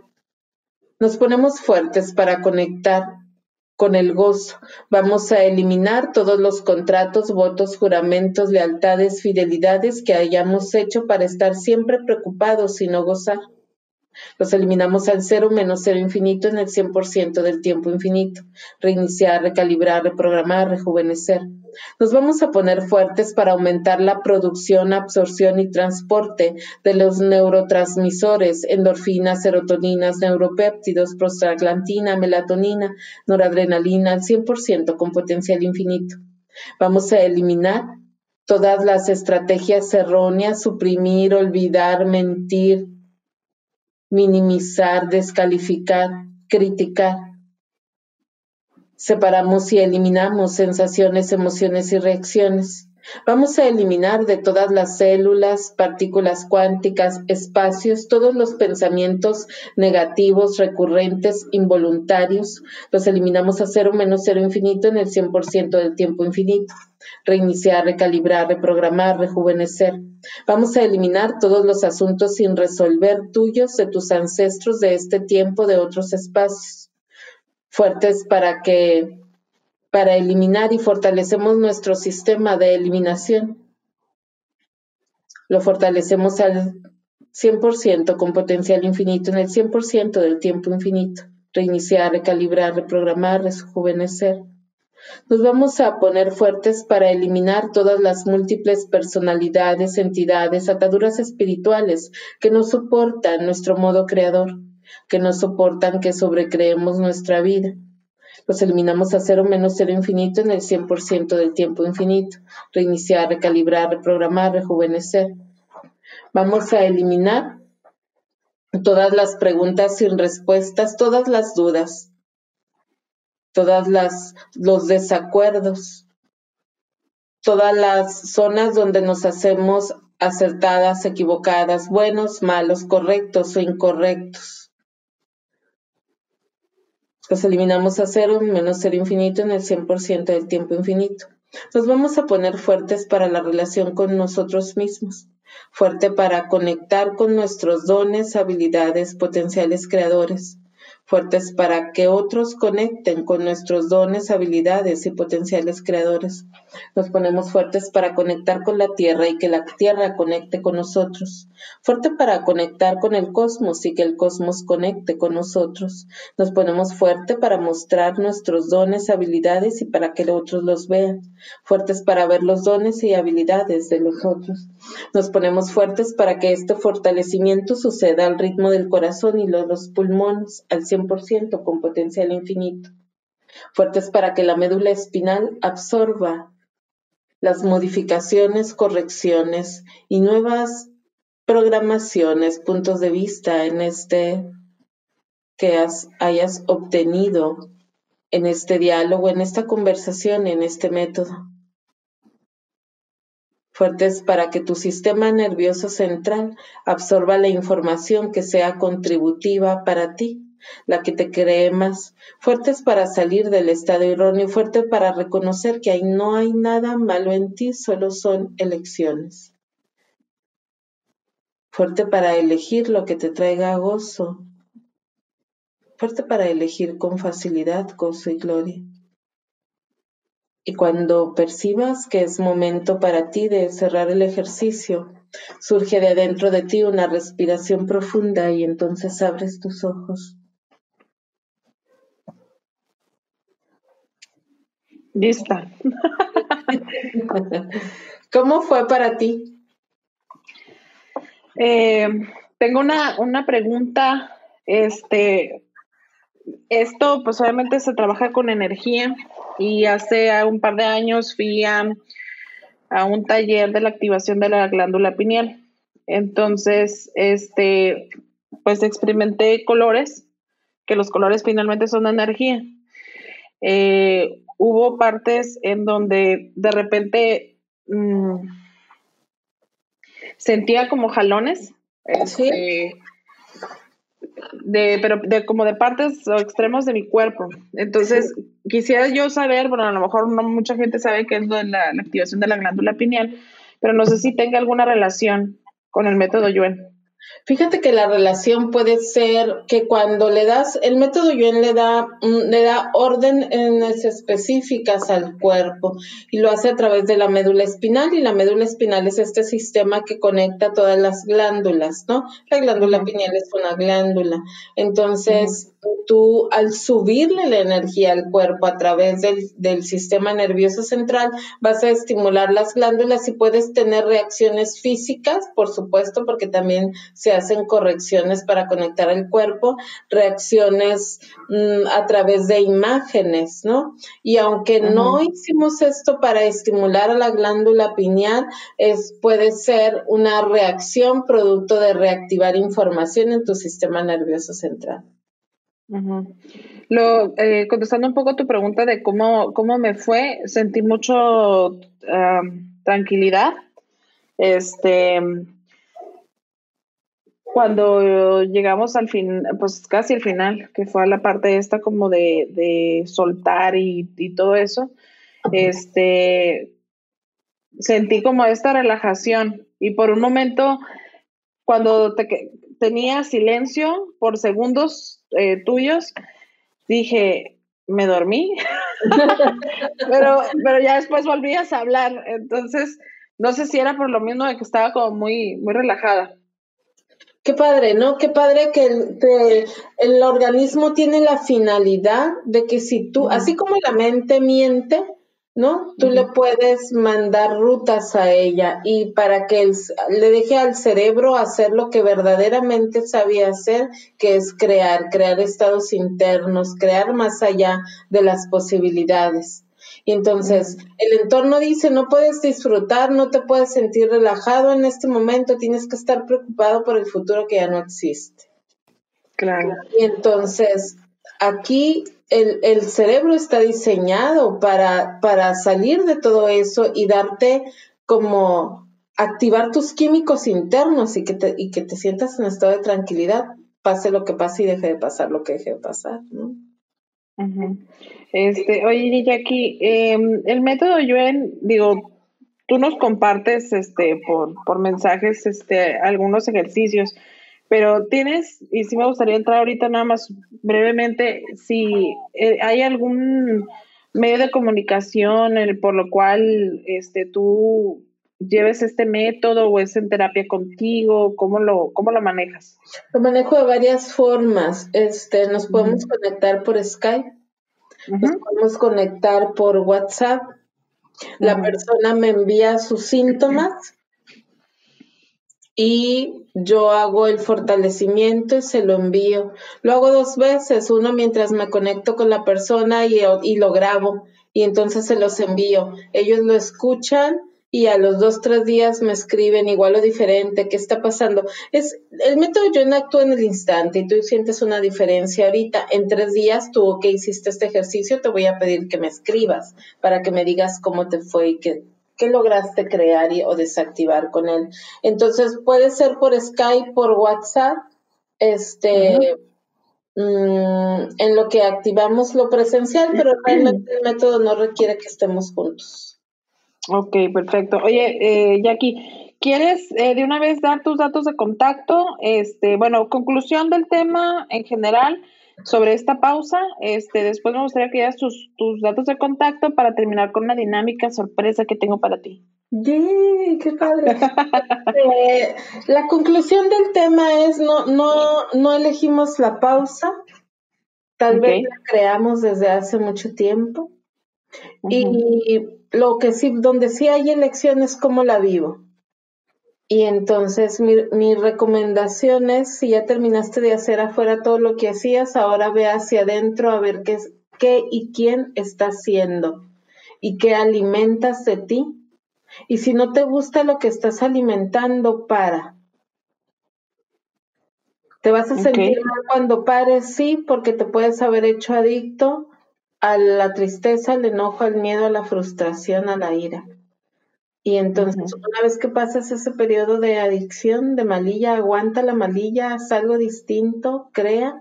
Nos ponemos fuertes para conectar con el gozo. Vamos a eliminar todos los contratos, votos, juramentos, lealtades, fidelidades que hayamos hecho para estar siempre preocupados y no gozar. Los eliminamos al cero menos cero infinito en el 100% del tiempo infinito. Reiniciar, recalibrar, reprogramar, rejuvenecer. Nos vamos a poner fuertes para aumentar la producción, absorción y transporte de los neurotransmisores, endorfinas, serotoninas, neuropéptidos, prostaglandina, melatonina, noradrenalina al 100% con potencial infinito. Vamos a eliminar todas las estrategias erróneas, suprimir, olvidar, mentir, minimizar, descalificar, criticar. Separamos y eliminamos sensaciones, emociones y reacciones. Vamos a eliminar de todas las células, partículas cuánticas, espacios, todos los pensamientos negativos, recurrentes, involuntarios. Los eliminamos a cero menos cero infinito en el 100% del tiempo infinito. Reiniciar, recalibrar, reprogramar, rejuvenecer. Vamos a eliminar todos los asuntos sin resolver tuyos, de tus ancestros, de este tiempo, de otros espacios. Fuertes para que para eliminar y fortalecemos nuestro sistema de eliminación. Lo fortalecemos al 100% con potencial infinito en el 100% del tiempo infinito. Reiniciar, recalibrar, reprogramar, rejuvenecer. Nos vamos a poner fuertes para eliminar todas las múltiples personalidades, entidades, ataduras espirituales que nos soportan nuestro modo creador, que nos soportan que sobrecreemos nuestra vida los eliminamos a cero menos cero infinito en el 100% del tiempo infinito. Reiniciar, recalibrar, reprogramar, rejuvenecer. Vamos a eliminar todas las preguntas sin respuestas, todas las dudas, todas las los desacuerdos, todas las zonas donde nos hacemos acertadas, equivocadas, buenos, malos, correctos o incorrectos los eliminamos a cero menos cero infinito en el 100% del tiempo infinito. Nos vamos a poner fuertes para la relación con nosotros mismos, fuerte para conectar con nuestros dones, habilidades, potenciales creadores, fuertes para que otros conecten con nuestros dones, habilidades y potenciales creadores. Nos ponemos fuertes para conectar con la Tierra y que la Tierra conecte con nosotros. Fuerte para conectar con el cosmos y que el cosmos conecte con nosotros. Nos ponemos fuerte para mostrar nuestros dones, habilidades y para que otros los vean. Fuertes para ver los dones y habilidades de los otros. Nos ponemos fuertes para que este fortalecimiento suceda al ritmo del corazón y los pulmones, al 100% con potencial infinito. Fuertes para que la médula espinal absorba las modificaciones, correcciones y nuevas programaciones, puntos de vista en este que hayas obtenido en este diálogo, en esta conversación, en este método. Fuertes para que tu sistema nervioso central absorba la información que sea contributiva para ti la que te cree más, fuertes para salir del estado erróneo, fuerte para reconocer que no hay nada malo en ti, solo son elecciones. Fuerte para elegir lo que te traiga gozo, fuerte para elegir con facilidad gozo y gloria. Y cuando percibas que es momento para ti de cerrar el ejercicio, surge de adentro de ti una respiración profunda y entonces abres tus ojos. Lista. ¿Cómo fue para ti? Eh, tengo una, una pregunta. Este, esto, pues obviamente se trabaja con energía y hace un par de años fui a, a un taller de la activación de la glándula pineal Entonces, este, pues experimenté colores, que los colores finalmente son energía. Eh, hubo partes en donde de repente mm, sentía como jalones. Este, de, pero de como de partes o extremos de mi cuerpo. Entonces, quisiera yo saber, bueno, a lo mejor no mucha gente sabe qué es lo de la, la, activación de la glándula pineal, pero no sé si tenga alguna relación con el método Yuen. Fíjate que la relación puede ser que cuando le das, el método Yuen le da, le da órdenes específicas al cuerpo y lo hace a través de la médula espinal y la médula espinal es este sistema que conecta todas las glándulas, ¿no? La glándula pineal es una glándula. Entonces, tú al subirle la energía al cuerpo a través del, del sistema nervioso central, vas a estimular las glándulas y puedes tener reacciones físicas, por supuesto, porque también se hacen correcciones para conectar el cuerpo, reacciones mm, a través de imágenes, ¿no? Y aunque no hicimos esto para estimular a la glándula pineal, es, puede ser una reacción producto de reactivar información en tu sistema nervioso central. Lo, eh, contestando un poco tu pregunta de cómo, cómo me fue, sentí mucho tranquilidad. Este, cuando llegamos al fin, pues casi al final, que fue a la parte esta como de, soltar y, todo eso, este, sentí como esta relajación. Y por un momento, cuando tenía silencio por segundos eh, tuyos, dije, me dormí, pero, pero ya después volvías a hablar, entonces, no sé si era por lo mismo de que estaba como muy, muy relajada. Qué padre, ¿no? Qué padre que el, organismo tiene la finalidad de que si tú, así como la mente miente, ¿no? Tú le puedes mandar rutas a ella y para que le deje al cerebro hacer lo que verdaderamente sabía hacer, que es crear, crear estados internos, crear más allá de las posibilidades. Y entonces el entorno dice, no puedes disfrutar, no te puedes sentir relajado en este momento, tienes que estar preocupado por el futuro que ya no existe. Claro. Y entonces aquí el, el cerebro está diseñado para, para salir de todo eso y darte como activar tus químicos internos y que te, y que te sientas en estado de tranquilidad, pase lo que pase y deje de pasar lo que deje de pasar, ¿no? Este, oye, Jackie, em, el método Yuen, digo, tú nos compartes este, por, por mensajes este, algunos ejercicios, pero tienes, y sí me gustaría entrar ahorita nada más brevemente, si eh, hay algún medio de comunicación el, por lo cual este, tú lleves este método o es en terapia contigo? ¿Cómo lo, cómo lo manejas? Lo manejo de varias formas. Este, nos podemos conectar por Skype, nos podemos conectar por WhatsApp. La persona me envía sus síntomas y yo hago el fortalecimiento y se lo envío. Lo hago dos veces, uno mientras me conecto con la persona y, y lo grabo y entonces se los envío. Ellos lo escuchan y a los dos, tres días me escriben igual o diferente, ¿qué está pasando? Es, el método yo actúa en el instante y tú sientes una diferencia ahorita. En tres días tú que hiciste este ejercicio, te voy a pedir que me escribas para que me digas cómo te fue y qué, qué lograste crear y, o desactivar con él. Entonces puede ser por Skype, por WhatsApp, este... Mm, en lo que activamos lo presencial, pero realmente el método no requiere que estemos juntos. Ok, perfecto. Oye, eh, Jackie, ¿quieres eh, de una vez dar tus datos de contacto? Este, bueno, conclusión del tema en general sobre esta pausa. Este, después me gustaría que das tus, tus datos de contacto para terminar con una dinámica sorpresa que tengo para ti. ¡Yay! ¡Qué padre! Eh, la conclusión del tema es no, no, no elegimos la pausa. Tal vez la creamos desde hace mucho tiempo. Y lo que sí, donde sí hay elecciones, ¿cómo la vivo? Y entonces mi, mi, recomendación es, si ya terminaste de hacer afuera todo lo que hacías, ahora ve hacia adentro a ver qué, qué y quién está haciendo y qué alimentas de ti. Y si no te gusta lo que estás alimentando, para. ¿Te vas a sentir mal cuando pares? Sí, porque te puedes haber hecho adicto a la tristeza, al enojo, al miedo, a la frustración, a la ira. Y entonces, una vez que pasas ese periodo de adicción, de malilla, aguanta la malilla, haz algo distinto, crea.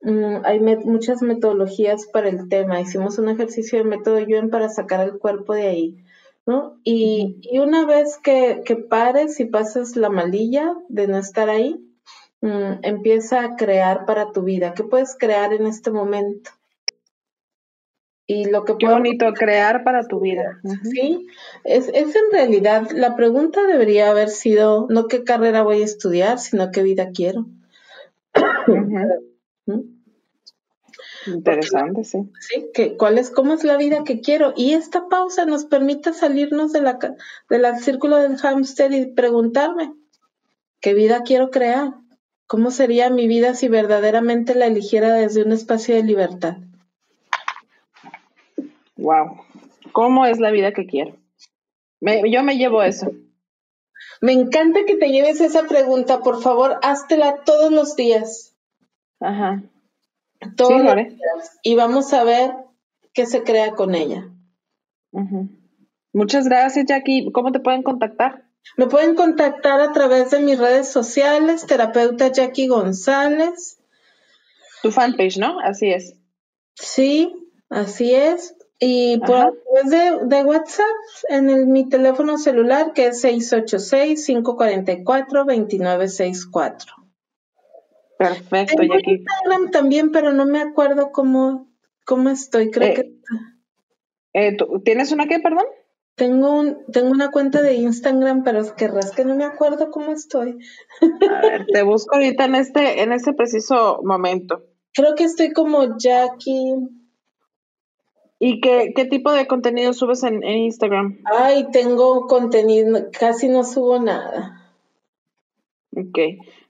Mm, hay muchas metodologías para el tema. Hicimos un ejercicio de método Yuen para sacar el cuerpo de ahí. ¿no? Y, una vez que, pares y pases la malilla de no estar ahí, mm, empieza a crear para tu vida. ¿Qué puedes crear en este momento? Y lo que Qué bonito crear para tu vida. Sí, es, es en realidad, la pregunta debería haber sido no qué carrera voy a estudiar, sino qué vida quiero. Interesante, sí. Sí, que, ¿cuál es, cómo es la vida que quiero? Y esta pausa nos permite salirnos de la, del círculo del hámster y preguntarme, ¿qué vida quiero crear? ¿Cómo sería mi vida si verdaderamente la eligiera desde un espacio de libertad? Wow. ¿Cómo es la vida que quiero? yo me llevo eso. Me encanta que te lleves esa pregunta. Por favor, háztela todos los días. Ajá. Todos los días. Y vamos a ver qué se crea con ella. Muchas gracias, Jackie. ¿Cómo te pueden contactar? Me pueden contactar a través de mis redes sociales, terapeuta Jackie González. Tu fanpage, ¿no? Así es. Sí, así es. Y por través de, WhatsApp en el, mi teléfono celular que es 686-544-2964. Perfecto, Tengo Instagram también, pero no me acuerdo cómo, cómo estoy. Creo eh, que. Eh, ¿Tienes una qué, perdón? Tengo, un, tengo una cuenta de Instagram, pero es que que no me acuerdo cómo estoy. A ver, te busco ahorita en este, en este preciso momento. Creo que estoy como Jackie. ¿Y qué, qué tipo de contenido subes en, Instagram? Ay, tengo contenido, casi no subo nada. Ok.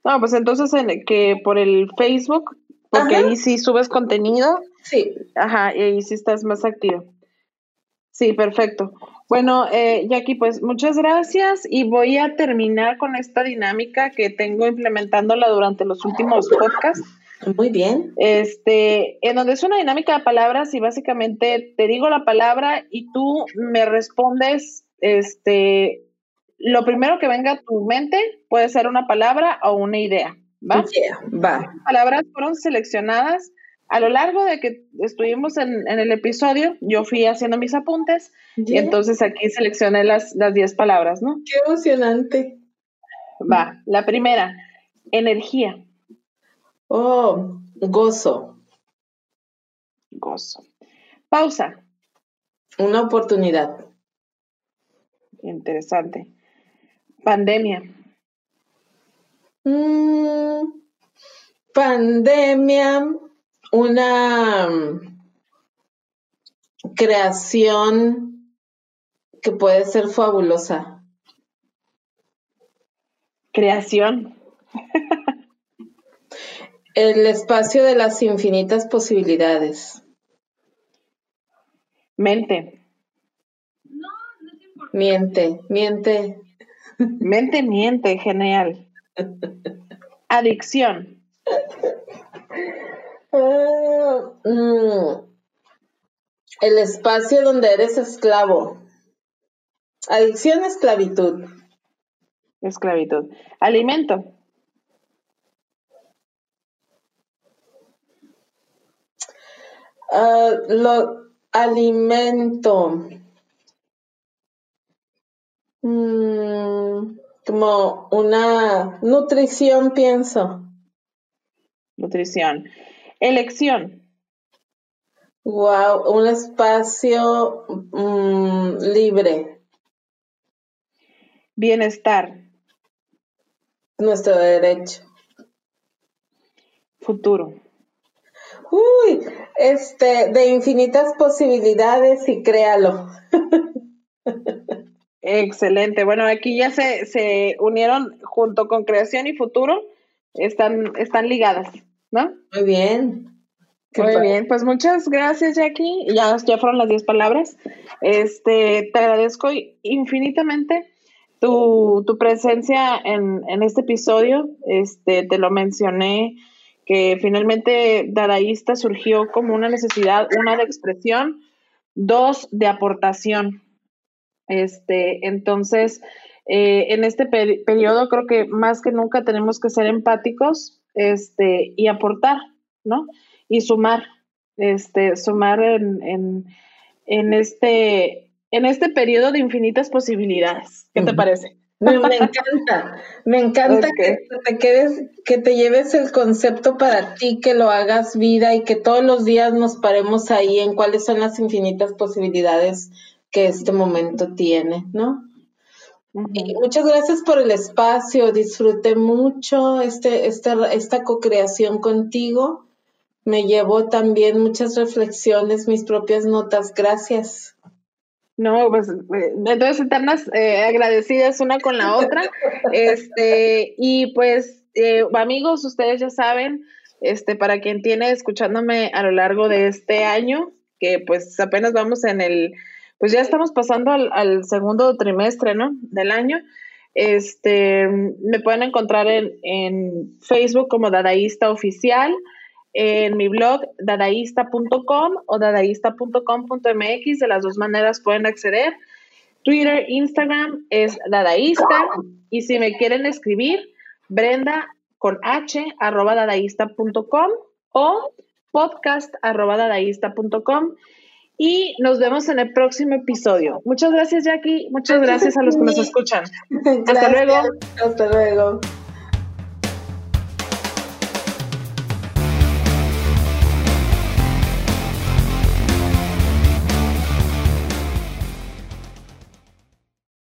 No, pues entonces en, que por el Facebook, porque ahí sí subes contenido. Sí. Ajá, y ahí sí estás más activo. Sí, perfecto. Bueno, eh, Jackie, pues muchas gracias y voy a terminar con esta dinámica que tengo implementándola durante los últimos podcasts. Muy bien. Este, en donde es una dinámica de palabras y básicamente te digo la palabra y tú me respondes, este, lo primero que venga a tu mente puede ser una palabra o una idea, ¿va? va. Las palabras fueron seleccionadas a lo largo de que estuvimos en, el episodio, yo fui haciendo mis apuntes y entonces aquí seleccioné las 10 palabras, ¿no? Qué emocionante. Va, la primera, energía. Oh, gozo. Gozo. Pausa. Una oportunidad. Interesante. Pandemia. Mm, pandemia, una mm, creación que puede ser fabulosa. Creación. El espacio de las infinitas posibilidades. Mente. Miente, miente. Mente, miente, genial. Adicción. Ah, mm. el espacio donde eres esclavo. Adicción, esclavitud. Esclavitud. Alimento. Ah, lo alimento. Mm, como una nutrición, pienso. Nutrición. Elección. Wow, un espacio mm, libre. Bienestar. Nuestro derecho. Futuro. Uy, este, de infinitas posibilidades y créalo. Excelente. Bueno, aquí ya se, se unieron junto con creación y futuro, están, están ligadas, ¿no? Muy bien. Muy bien, pues muchas gracias, Jackie. Ya, ya fueron las 10 palabras. Este, te agradezco infinitamente. tu, tu presencia en, en, este episodio. Este, te lo mencioné que finalmente Dadaísta surgió como una necesidad, una de expresión, dos de aportación. Este, entonces, eh, en este periodo creo que más que nunca tenemos que ser empáticos este, y aportar, ¿no? Y sumar, este, sumar en, en, en este, en este periodo de infinitas posibilidades. ¿Qué te parece? Me, encanta, me encanta que te quedes, que te lleves el concepto para ti, que lo hagas vida y que todos los días nos paremos ahí en cuáles son las infinitas posibilidades que este momento tiene, ¿no? muchas gracias por el espacio, disfruté mucho este, esta, esta co-creación contigo. Me llevó también muchas reflexiones, mis propias notas. Gracias. No, pues eh, entonces eternas eh, agradecidas una con la otra. Este, y pues, eh, amigos, ustedes ya saben, este, para quien tiene escuchándome a lo largo de este año, que pues apenas vamos en el, pues ya estamos pasando al, segundo trimestre, ¿no? Del año. Este, me pueden encontrar en, en Facebook como Dadaísta Oficial en mi blog dadaísta.com o dadaísta.com.mx. De las dos maneras pueden acceder. Twitter, Instagram es dadaísta. Y si me quieren escribir, Brenda con h arroba dadaísta.com o podcast arroba dadaísta.com. Y nos vemos en el próximo episodio. Muchas gracias, Jackie. Muchas gracias a los que nos escuchan. Hasta luego. Hasta luego.